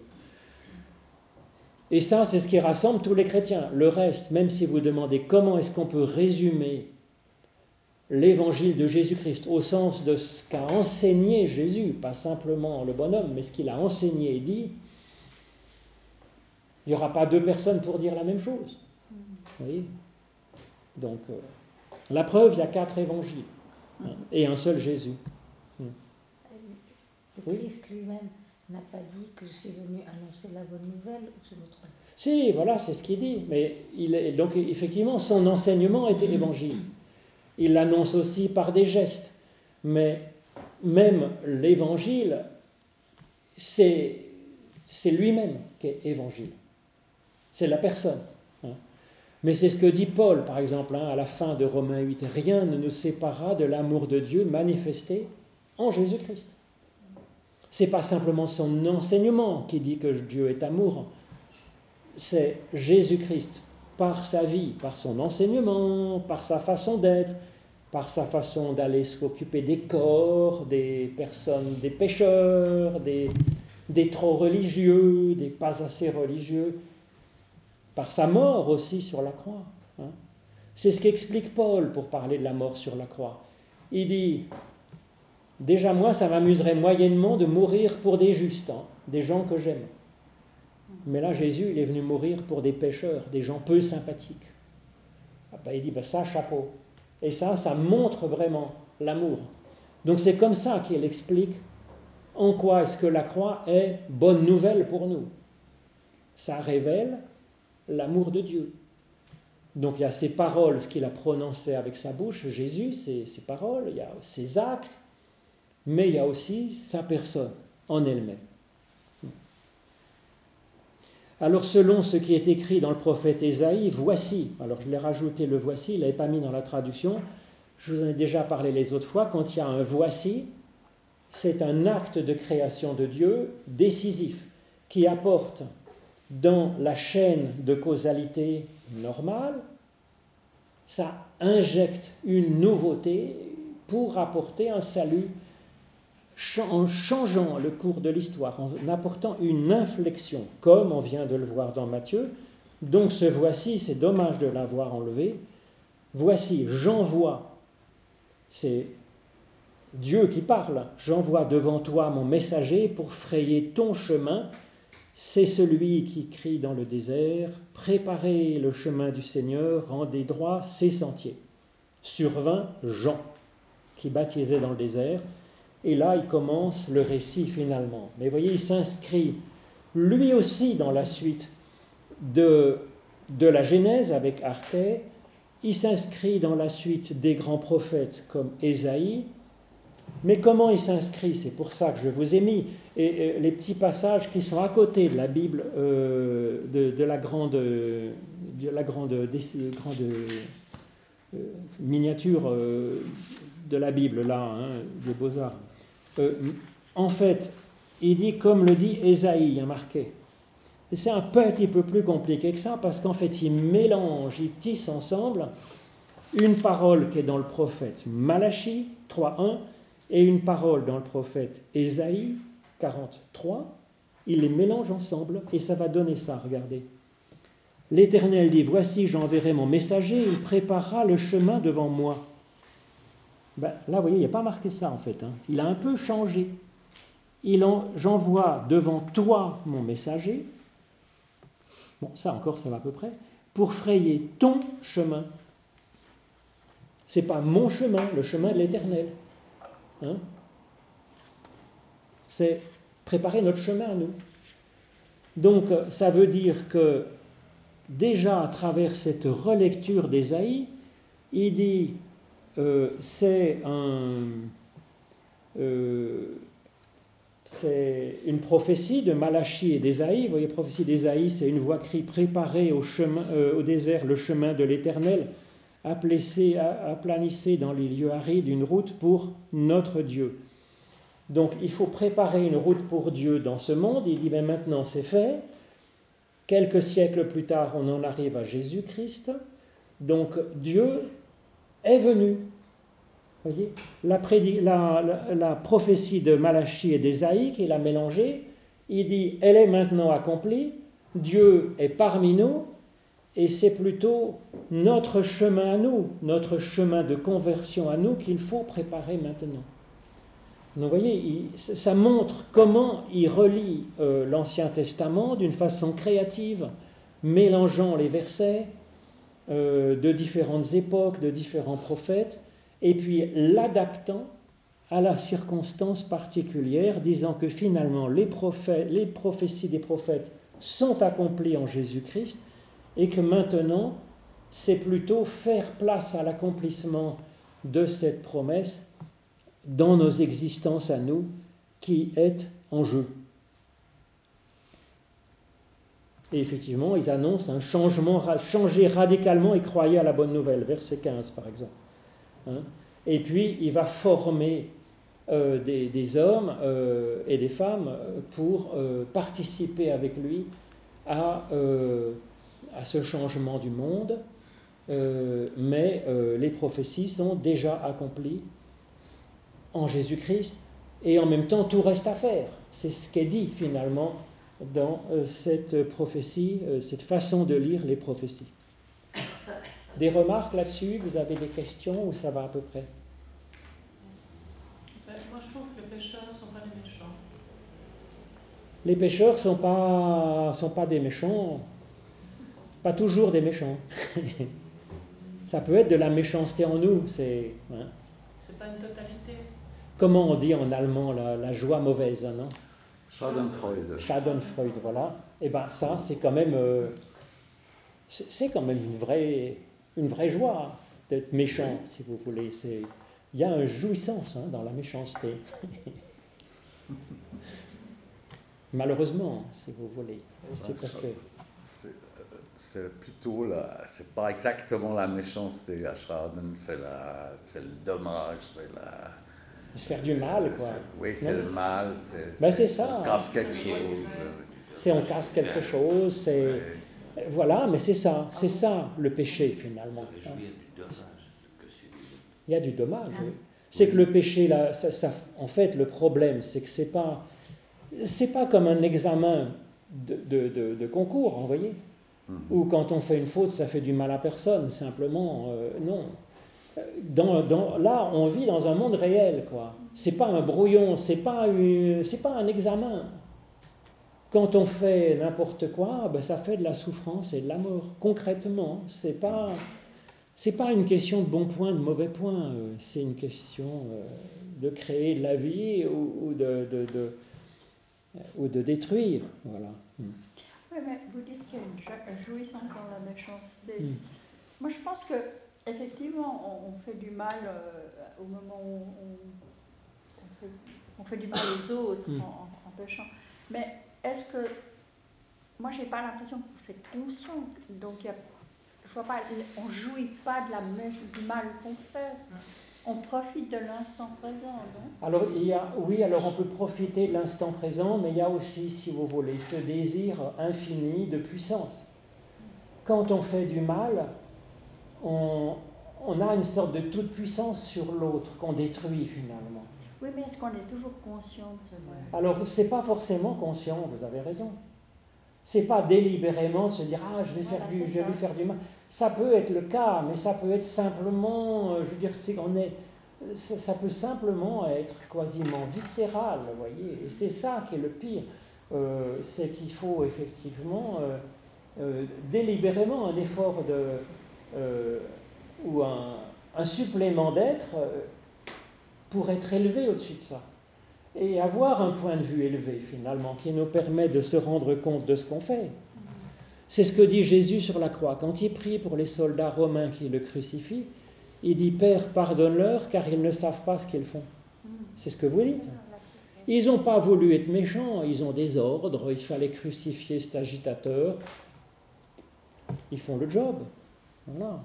Et ça, c'est ce qui rassemble tous les chrétiens. Le reste, même si vous demandez comment est-ce qu'on peut résumer l'évangile de Jésus-Christ au sens de ce qu'a enseigné Jésus, pas simplement le bonhomme, mais ce qu'il a enseigné et dit, il n'y aura pas deux personnes pour dire la même chose. Vous voyez? Donc, euh, la preuve, il y a quatre évangiles hein, et un seul Jésus. Christ lui-même n'a pas dit que je venu annoncer la bonne nouvelle ou notre... Si, voilà, c'est ce qu'il dit. Mais il est, donc effectivement, son enseignement était l'évangile. Il l'annonce aussi par des gestes. Mais même l'évangile, c'est, c'est lui-même qui est évangile. C'est la personne. Hein. Mais c'est ce que dit Paul, par exemple, hein, à la fin de Romains 8. Rien ne nous séparera de l'amour de Dieu manifesté en Jésus-Christ. C'est pas simplement son enseignement qui dit que Dieu est amour, c'est Jésus-Christ par sa vie, par son enseignement, par sa façon d'être, par sa façon d'aller s'occuper des corps, des personnes, des pécheurs, des, trop religieux, des pas assez religieux, par sa mort aussi sur la croix. Hein. C'est ce qu'explique Paul pour parler de la mort sur la croix. Il dit, Déjà, moi, ça m'amuserait moyennement de mourir pour des justes, hein, des gens que j'aime. Mais là, Jésus, il est venu mourir pour des pécheurs, des gens peu sympathiques. Ah ben, il dit, ben, ça, chapeau. Et ça, ça montre vraiment l'amour. Donc c'est comme ça qu'il explique en quoi est-ce que la croix est bonne nouvelle pour nous. Ça révèle l'amour de Dieu. Donc il y a ces paroles, ce qu'il a prononcé avec sa bouche, Jésus, ses paroles, il y a ses actes, mais il y a aussi sa personne en elle-même. Alors selon ce qui est écrit dans le prophète Ésaïe, voici, alors je l'ai rajouté le voici, il ne l'avait pas mis dans la traduction, je vous en ai déjà parlé les autres fois, quand il y a un voici, c'est un acte de création de Dieu décisif qui apporte dans la chaîne de causalité normale, ça injecte une nouveauté pour apporter un salut en changeant le cours de l'histoire, en apportant une inflexion, comme on vient de le voir dans Matthieu. Donc ce voici, c'est dommage de l'avoir enlevé. Voici, j'envoie, c'est Dieu qui parle, j'envoie devant toi mon messager pour frayer ton chemin. C'est celui qui crie dans le désert, préparez le chemin du Seigneur, rendez droit ses sentiers. Survint Jean, qui baptisait dans le désert, et là, il commence le récit finalement. Mais voyez, il s'inscrit lui aussi dans la suite de, de la Genèse avec Arché. Il s'inscrit dans la suite des grands prophètes comme Ésaïe. Mais comment il s'inscrit? C'est pour ça que je vous ai mis et, les petits passages qui sont à côté de la Bible, euh, de, la grande, de la grande euh, miniature euh, de la Bible, là, hein, des Beaux-Arts. Euh, en fait, il dit, comme le dit Ésaïe, il a marqué, c'est un petit peu plus compliqué que ça parce qu'en fait, ils mélangent, ils tissent ensemble une parole qui est dans le prophète Malachi 3.1 et une parole dans le prophète Ésaïe 43. Ils les mélangent ensemble et ça va donner ça, regardez. L'Éternel dit, Voici, j'enverrai mon messager, il préparera le chemin devant moi. Ben, là, vous voyez, il n'y a pas marqué ça en fait. Hein. Il a un peu changé. J'envoie devant toi mon messager. Bon, ça encore, ça va à peu près. Pour frayer ton chemin. C'est pas mon chemin, le chemin de l'Éternel. Hein. C'est préparer notre chemin à nous. Donc, ça veut dire que déjà à travers cette relecture d'Ésaïe, il dit euh, euh, c'est une prophétie de Malachie et d'Ésaïe. Vous voyez, prophétie d'Ésaïe, c'est une voix crie préparée euh, au désert le chemin de l'Éternel, aplanissez dans les lieux arides une route pour notre Dieu. Donc il faut préparer une route pour Dieu dans ce monde. Il dit, mais maintenant c'est fait. Quelques siècles plus tard, on en arrive à Jésus-Christ. Donc Dieu est venu. Voyez la, la, prophétie de Malachie et d'Ésaïe, qu'il a mélangée, il dit, elle est maintenant accomplie, Dieu est parmi nous, et c'est plutôt notre chemin à nous, notre chemin de conversion à nous qu'il faut préparer maintenant. Donc vous voyez, ça montre comment il relie euh, l'Ancien Testament d'une façon créative, mélangeant les versets euh, de différentes époques, de différents prophètes, et puis l'adaptant à la circonstance particulière, disant que finalement les, prophètes, les prophéties des prophètes sont accomplies en Jésus-Christ, et que maintenant c'est plutôt faire place à l'accomplissement de cette promesse dans nos existences à nous qui est en jeu. Et effectivement, ils annoncent un changement, changer radicalement et croyez à la bonne nouvelle, verset 15 par exemple. Hein. et puis, il va former euh, des, hommes euh, et des femmes pour euh, participer avec lui à, à, ce changement du monde. mais les prophéties sont déjà accomplies en Jésus-Christ, et en même temps tout reste à faire. C'est ce qui est dit finalement dans euh, cette prophétie, euh, cette façon de lire les prophéties. Des remarques là-dessus Vous avez des questions ou ça va à peu près? Moi je trouve que les pécheurs ne sont pas des méchants. Les pécheurs ne sont pas, sont pas des méchants, pas toujours des méchants. *laughs* ça peut être de la méchanceté en nous, c'est... Hein. Pas une totalité comment on dit en allemand la, joie mauvaise, non? Schadenfreude. Schadenfreude, voilà. Et eh bien ça, c'est quand même, euh, c'est quand même une vraie, une vraie joie d'être méchant, si vous voulez. C'est, il y a une jouissance hein, dans la méchanceté. *laughs* Malheureusement, si vous voulez. C'est parce que c'est plutôt la, c'est pas exactement la méchanceté à Schaden, c'est, la, c'est le dommage, c'est la, se faire du mal, quoi. Oui, c'est le mal. C'est, ben, c'est ça. On casse quelque chose. C'est on casse quelque chose, c'est... Voilà, mais c'est ça, c'est ça le péché finalement. Il y a du dommage, oui. C'est que le péché, là, ça, en fait, le problème, c'est que c'est pas, c'est pas comme un examen de, de, de, concours, vous voyez. Ou quand on fait une faute, ça fait du mal à personne, simplement, euh, non dans, là, on vit dans un monde réel, quoi. C'est pas un brouillon, c'est pas, c'est pas un examen. Quand on fait n'importe quoi, ben, ça fait de la souffrance et de la mort. Concrètement, c'est pas, c'est pas une question de bon point, de mauvais point. Euh, c'est une question euh, de créer de la vie ou, de, de, de, ou de détruire, voilà. Oui, mais vous dites qu'il y a une jouissance dans la méchanceté. Hmm. Moi, je pense que Effectivement, on, fait du mal euh, au moment où on, fait, du mal aux autres mm. en, péchant. Mais est-ce que. Moi, j'ai pas l'impression que c'est conscient. Donc, y a, pas, on ne jouit pas de la, du mal qu'on fait. On profite de l'instant présent, non? Alors, il y a, oui, alors on peut profiter de l'instant présent, mais il y a aussi, si vous voulez, ce désir infini de puissance. Quand on fait du mal, on, on a une sorte de toute puissance sur l'autre qu'on détruit finalement. Oui, mais est-ce qu'on est toujours conscient de Alors, c'est pas forcément conscient, vous avez raison. C'est pas délibérément se dire ah je vais faire Voilà, du, je vais faire du mal. Ça peut être le cas, mais ça peut être simplement, euh, je veux dire, c'est qu'on est, ça, ça peut simplement être quasiment viscéral, vous voyez. Et c'est ça qui est le pire, Euh, c'est qu'il faut effectivement euh, euh, délibérément un effort de euh, ou un, supplément d'être euh, pour être élevé au-dessus de ça et avoir un point de vue élevé finalement qui nous permet de se rendre compte de ce qu'on fait. C'est ce que dit Jésus sur la croix. Quand il prie pour les soldats romains qui le crucifient, il dit Père, pardonne-leur car ils ne savent pas ce qu'ils font. C'est ce que vous dites. Ils n'ont pas voulu être méchants, ils ont des ordres, il fallait crucifier cet agitateur. Ils font le job. Voilà.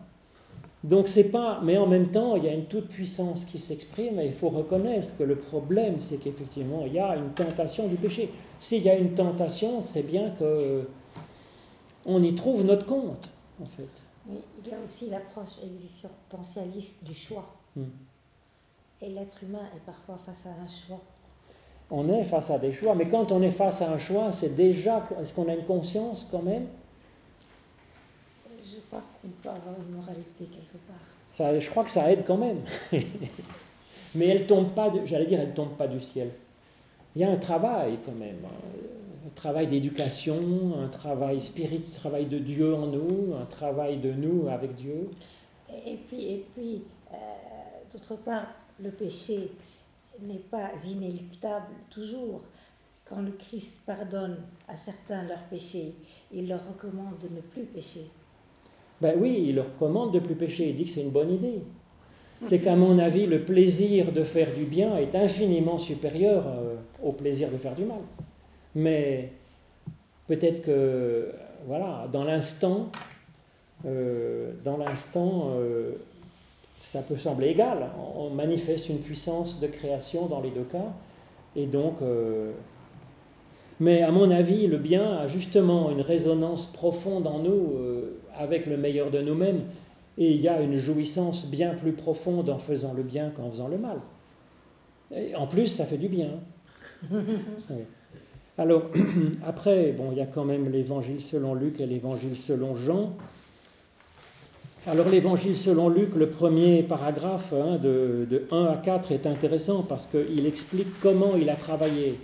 Donc c'est pas, mais en même temps, il y a une toute puissance qui s'exprime et il faut reconnaître que le problème, c'est qu'effectivement, il y a une tentation du péché. S'il y a une tentation, c'est bien que on y trouve notre compte, en fait. Mais il y a aussi l'approche existentialiste du choix. Hmm. Et l'être humain est parfois face à un choix. On est face à des choix, mais quand on est face à un choix, c'est déjà, est-ce qu'on a une conscience quand même? Qu'on peut avoir une moralité quelque part. ça, Je crois que ça aide quand même. *laughs* mais elle tombe pas, j'allais dire, elle tombe pas du ciel. Il y a un travail quand même, un travail d'éducation, un travail spirituel, un travail de Dieu en nous, un travail de nous avec Dieu. Et, et puis, et puis euh, d'autre part, le péché n'est pas inéluctable toujours. Quand le Christ pardonne à certains leurs péchés, il leur recommande de ne plus pécher. Ben oui, il leur recommande de plus pécher, il dit que c'est une bonne idée. C'est qu'à mon avis, le plaisir de faire du bien est infiniment supérieur euh, au plaisir de faire du mal. Mais peut-être que, voilà, dans l'instant, euh, dans l'instant, euh, ça peut sembler égal. On manifeste une puissance de création dans les deux cas, et donc. mais à mon avis, le bien a justement une résonance profonde en nous avec le meilleur de nous-mêmes. Et il y a une jouissance bien plus profonde en faisant le bien qu'en faisant le mal. Et en plus, ça fait du bien. *laughs* Oui. Alors, *clears throat* après, bon, il y a quand même l'évangile selon Luc et l'évangile selon Jean. Alors, l'évangile selon Luc, le premier paragraphe, hein, de, de 1 à 4, est intéressant parce qu'il explique comment il a travaillé.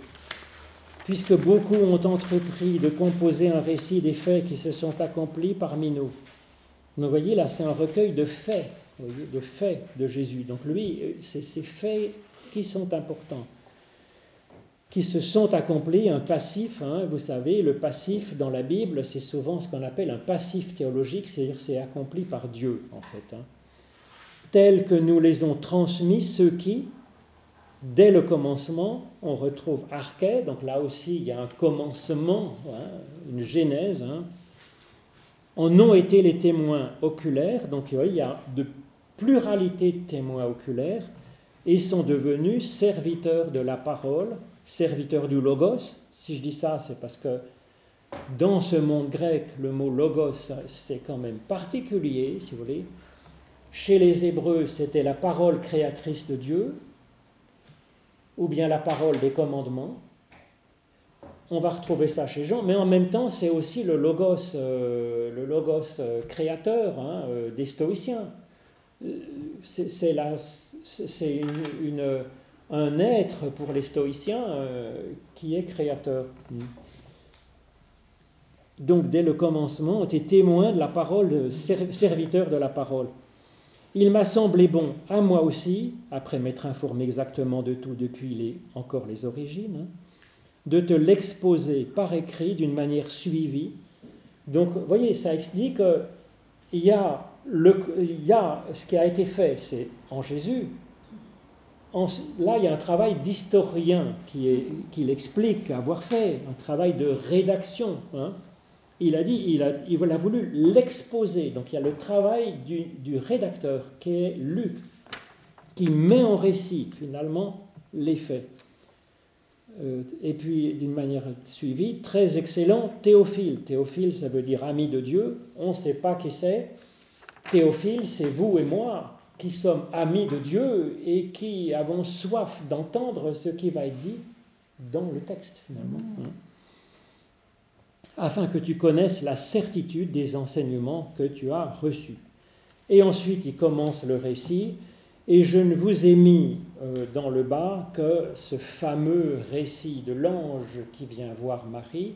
Puisque beaucoup ont entrepris de composer un récit des faits qui se sont accomplis parmi nous. Vous voyez, là, c'est un recueil de faits, de faits de Jésus. Donc lui, euh, c'est ces faits qui sont importants, qui se sont accomplis, un passif, hein, vous savez, le passif dans la Bible, c'est souvent ce qu'on appelle un passif théologique, c'est-à-dire c'est accompli par Dieu, en fait. hein. Tels que nous les ont transmis ceux qui, dès le commencement, on retrouve arché, donc là aussi il y a un commencement, hein, une genèse, hein, en ont été les témoins oculaires, donc il y a de pluralité de témoins oculaires, et sont devenus serviteurs de la parole, serviteurs du logos. Si je dis ça, c'est parce que dans ce monde grec, le mot logos, c'est quand même particulier, si vous voulez. Chez les Hébreux, c'était la parole créatrice de Dieu, ou bien la parole des commandements. On va retrouver ça chez Jean, mais en même temps, c'est aussi le logos, euh, le logos euh, créateur hein, euh, des stoïciens. C'est une- une- un être pour les stoïciens euh, qui est créateur. Donc, dès le commencement, on était témoin de la parole, ser- serviteur de la parole. Il m'a semblé bon, à moi aussi, après m'être informé exactement de tout depuis les, encore les origines, de te l'exposer par écrit d'une manière suivie. Donc, vous voyez, ça explique qu'il y, a y a ce qui a été fait, c'est en Jésus. Là, il y a un travail d'historien qui, qui l'explique avoir fait, un travail de rédaction. hein. Il a dit, il a, il a voulu l'exposer. Donc il y a le travail du, rédacteur qui est Luc. qui met en récit finalement les faits. Euh, et puis, d'une manière suivie, très excellent, Théophile. Théophile, ça veut dire ami de Dieu. On ne sait pas qui c'est. Théophile, c'est vous et moi qui sommes amis de Dieu et qui avons soif d'entendre ce qui va être dit dans le texte, finalement. Hein. Afin que tu connaisses la certitude des enseignements que tu as reçus. Et ensuite, il commence le récit. Et je ne vous ai mis euh, dans le bas que ce fameux récit de l'ange qui vient voir Marie,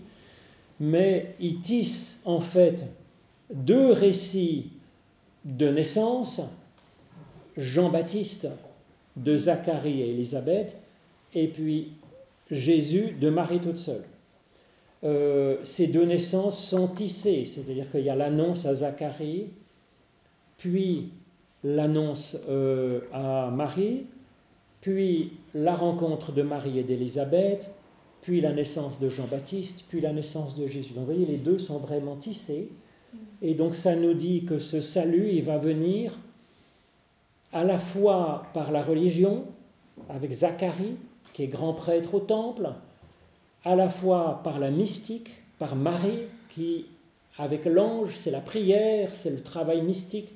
mais il tisse en fait deux récits de naissance, Jean-Baptiste de Zacharie et Élisabeth, et puis Jésus de Marie toute seule. Euh, ces deux naissances sont tissées, c'est-à-dire qu'il y a l'annonce à Zacharie, puis l'annonce euh, à Marie, puis la rencontre de Marie et d'Élisabeth, puis la naissance de Jean-Baptiste, puis la naissance de Jésus. Donc vous voyez, les deux sont vraiment tissés. Et donc ça nous dit que ce salut, il va venir à la fois par la religion, avec Zacharie, qui est grand prêtre au temple, à la fois par la mystique, par Marie, qui, avec l'ange, c'est la prière, c'est le travail mystique,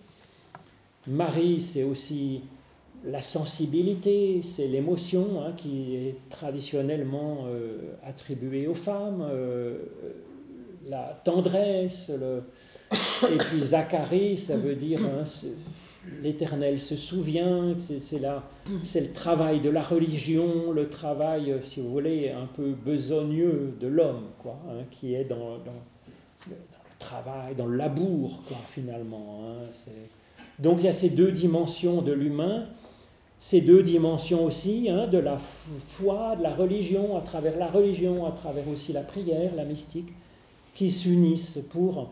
Marie, c'est aussi la sensibilité, c'est l'émotion hein, qui est traditionnellement euh, attribuée aux femmes, euh, la tendresse, et puis Zacharie, ça veut dire hein, l'Éternel se souvient, c'est le travail de la religion, le travail, si vous voulez, un peu besogneux de l'homme, quoi, hein, qui est dans, le travail, dans le labour, quoi, finalement. Donc il y a ces deux dimensions de l'humain, ces deux dimensions aussi hein, de la foi, de la religion, à travers la religion, à travers aussi la prière, la mystique, qui s'unissent pour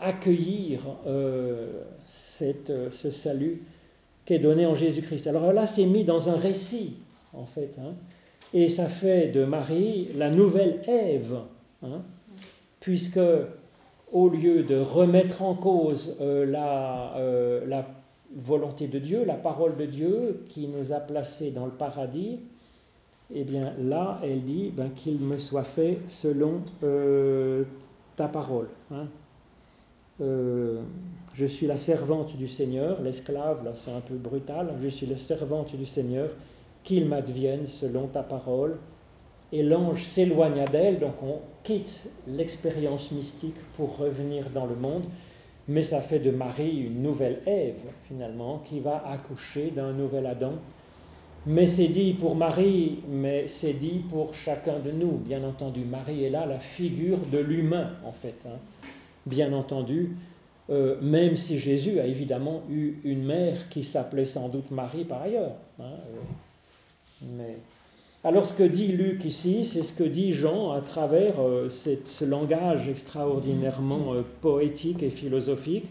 accueillir euh, cette, euh, ce salut qui est donné en Jésus-Christ. Alors là, c'est mis dans un récit, en fait, hein, et ça fait de Marie la nouvelle Ève, hein, puisque au lieu de remettre en cause euh, la, la, volonté de Dieu, la parole de Dieu qui nous a placés dans le paradis, eh bien là, elle dit ben, qu'il me soit fait selon ta parole. Hein. Je suis la servante du Seigneur, l'esclave, là c'est un peu brutal, je suis la servante du Seigneur, qu'il m'advienne selon ta parole et l'ange s'éloigna d'elle, donc on quitte l'expérience mystique pour revenir dans le monde, mais ça fait de Marie une nouvelle Ève, finalement, qui va accoucher d'un nouvel Adam. Mais c'est dit pour Marie, mais c'est dit pour chacun de nous, bien entendu. Marie est là la figure de l'humain, en fait, hein. Bien entendu. Euh, même si Jésus a évidemment eu une mère qui s'appelait sans doute Marie par ailleurs. Hein, euh, mais alors ce que dit Luc ici, c'est ce que dit Jean à travers euh, ce langage extraordinairement poétique et philosophique.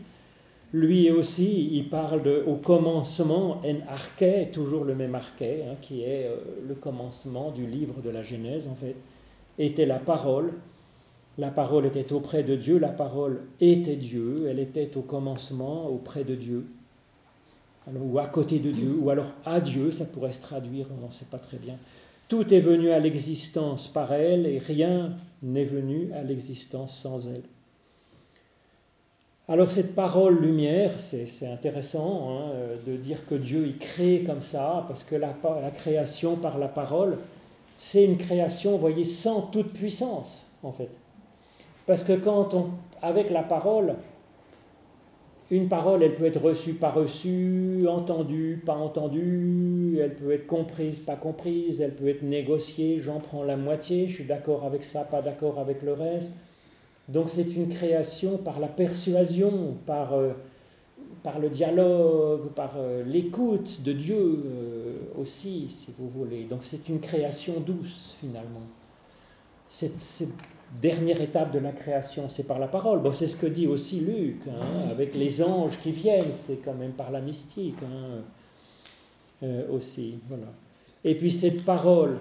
Lui aussi, il parle au commencement, en arché, toujours le même arché, hein, qui est le commencement du livre de la Genèse en fait, était la parole. La parole était auprès de Dieu, la parole était Dieu, elle était au commencement auprès de Dieu, ou à côté de Dieu, ou alors à Dieu, ça pourrait se traduire, on ne sait pas très bien. Tout est venu à l'existence par elle et rien n'est venu à l'existence sans elle. Alors cette parole lumière, c'est intéressant hein, de dire que Dieu y crée comme ça, parce que la, la création par la parole, c'est une création, vous voyez, sans toute puissance, en fait. Parce que quand on, avec la parole, une parole, elle peut être reçue, pas reçue, entendue, pas entendue, elle peut être comprise, pas comprise, elle peut être négociée, j'en prends la moitié, je suis d'accord avec ça, pas d'accord avec le reste. Donc c'est une création par la persuasion, par, euh, par le dialogue, par euh, l'écoute de Dieu euh, aussi, si vous voulez. Donc c'est une création douce finalement. C'est dernière étape de la création, c'est par la parole. Bon, c'est ce que dit aussi Luc, hein, avec les anges qui viennent, c'est quand même par la mystique hein, euh, aussi. Voilà. Et puis cette parole,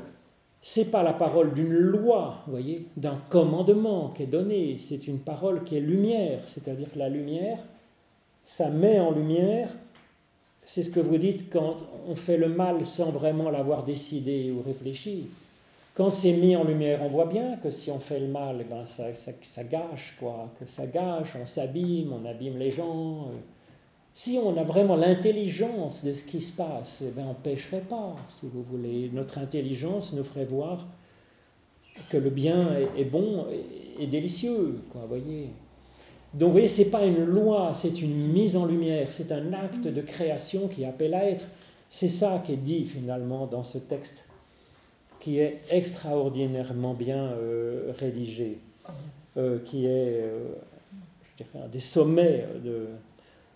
c'est pas la parole d'une loi, voyez, d'un commandement qui est donné, c'est une parole qui est lumière, c'est-à-dire que la lumière, ça met en lumière c'est ce que vous dites quand on fait le mal sans vraiment l'avoir décidé ou réfléchi. Quand c'est mis en lumière, on voit bien que si on fait le mal, eh ben ça, gâche, quoi, que ça gâche, on s'abîme, on abîme les gens. Si on a vraiment l'intelligence de ce qui se passe, eh ben on ne pêcherait pas, si vous voulez. Notre intelligence nous ferait voir que le bien est, bon et, délicieux, quoi, voyez. Donc, vous voyez, ce n'est pas une loi, c'est une mise en lumière, c'est un acte de création qui appelle à être. C'est ça qui est dit finalement dans ce texte, qui est extraordinairement bien euh, rédigé, euh, qui est, euh, je dirais, un des sommets de,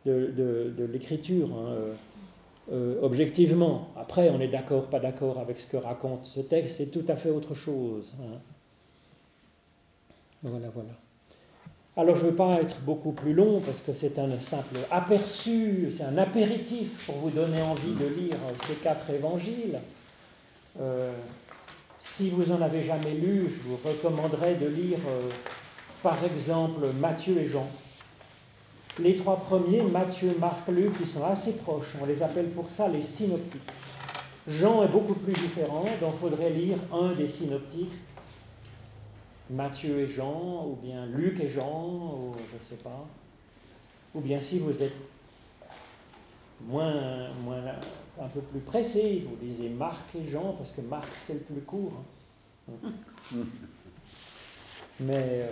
de, de, l'écriture, hein, objectivement. Après, on est d'accord, pas d'accord avec ce que raconte ce texte, c'est tout à fait autre chose. Hein. Voilà, voilà. Alors je ne veux pas être beaucoup plus long parce que c'est un simple aperçu, c'est un apéritif pour vous donner envie de lire ces quatre évangiles. Euh, si vous n'en avez jamais lu, je vous recommanderais de lire euh, par exemple Matthieu et Jean. Les trois premiers, Matthieu, Marc, Luc, ils sont assez proches. On les appelle pour ça les synoptiques. Jean est beaucoup plus différent, donc il faudrait lire un des synoptiques Matthieu et Jean, ou bien Luc et Jean, ou je ne sais pas. Ou bien si vous êtes moins, moins, un peu plus pressé, vous lisez Marc et Jean, parce que Marc c'est le plus court. *laughs* Mais euh,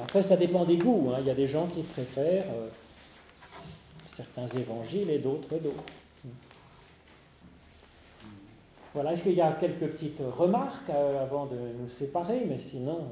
après, ça dépend des goûts. Hein. Il y a des gens qui préfèrent euh, certains évangiles et d'autres d'autres. Voilà, est-ce qu'il y a quelques petites remarques euh, avant de nous séparer? Mais sinon,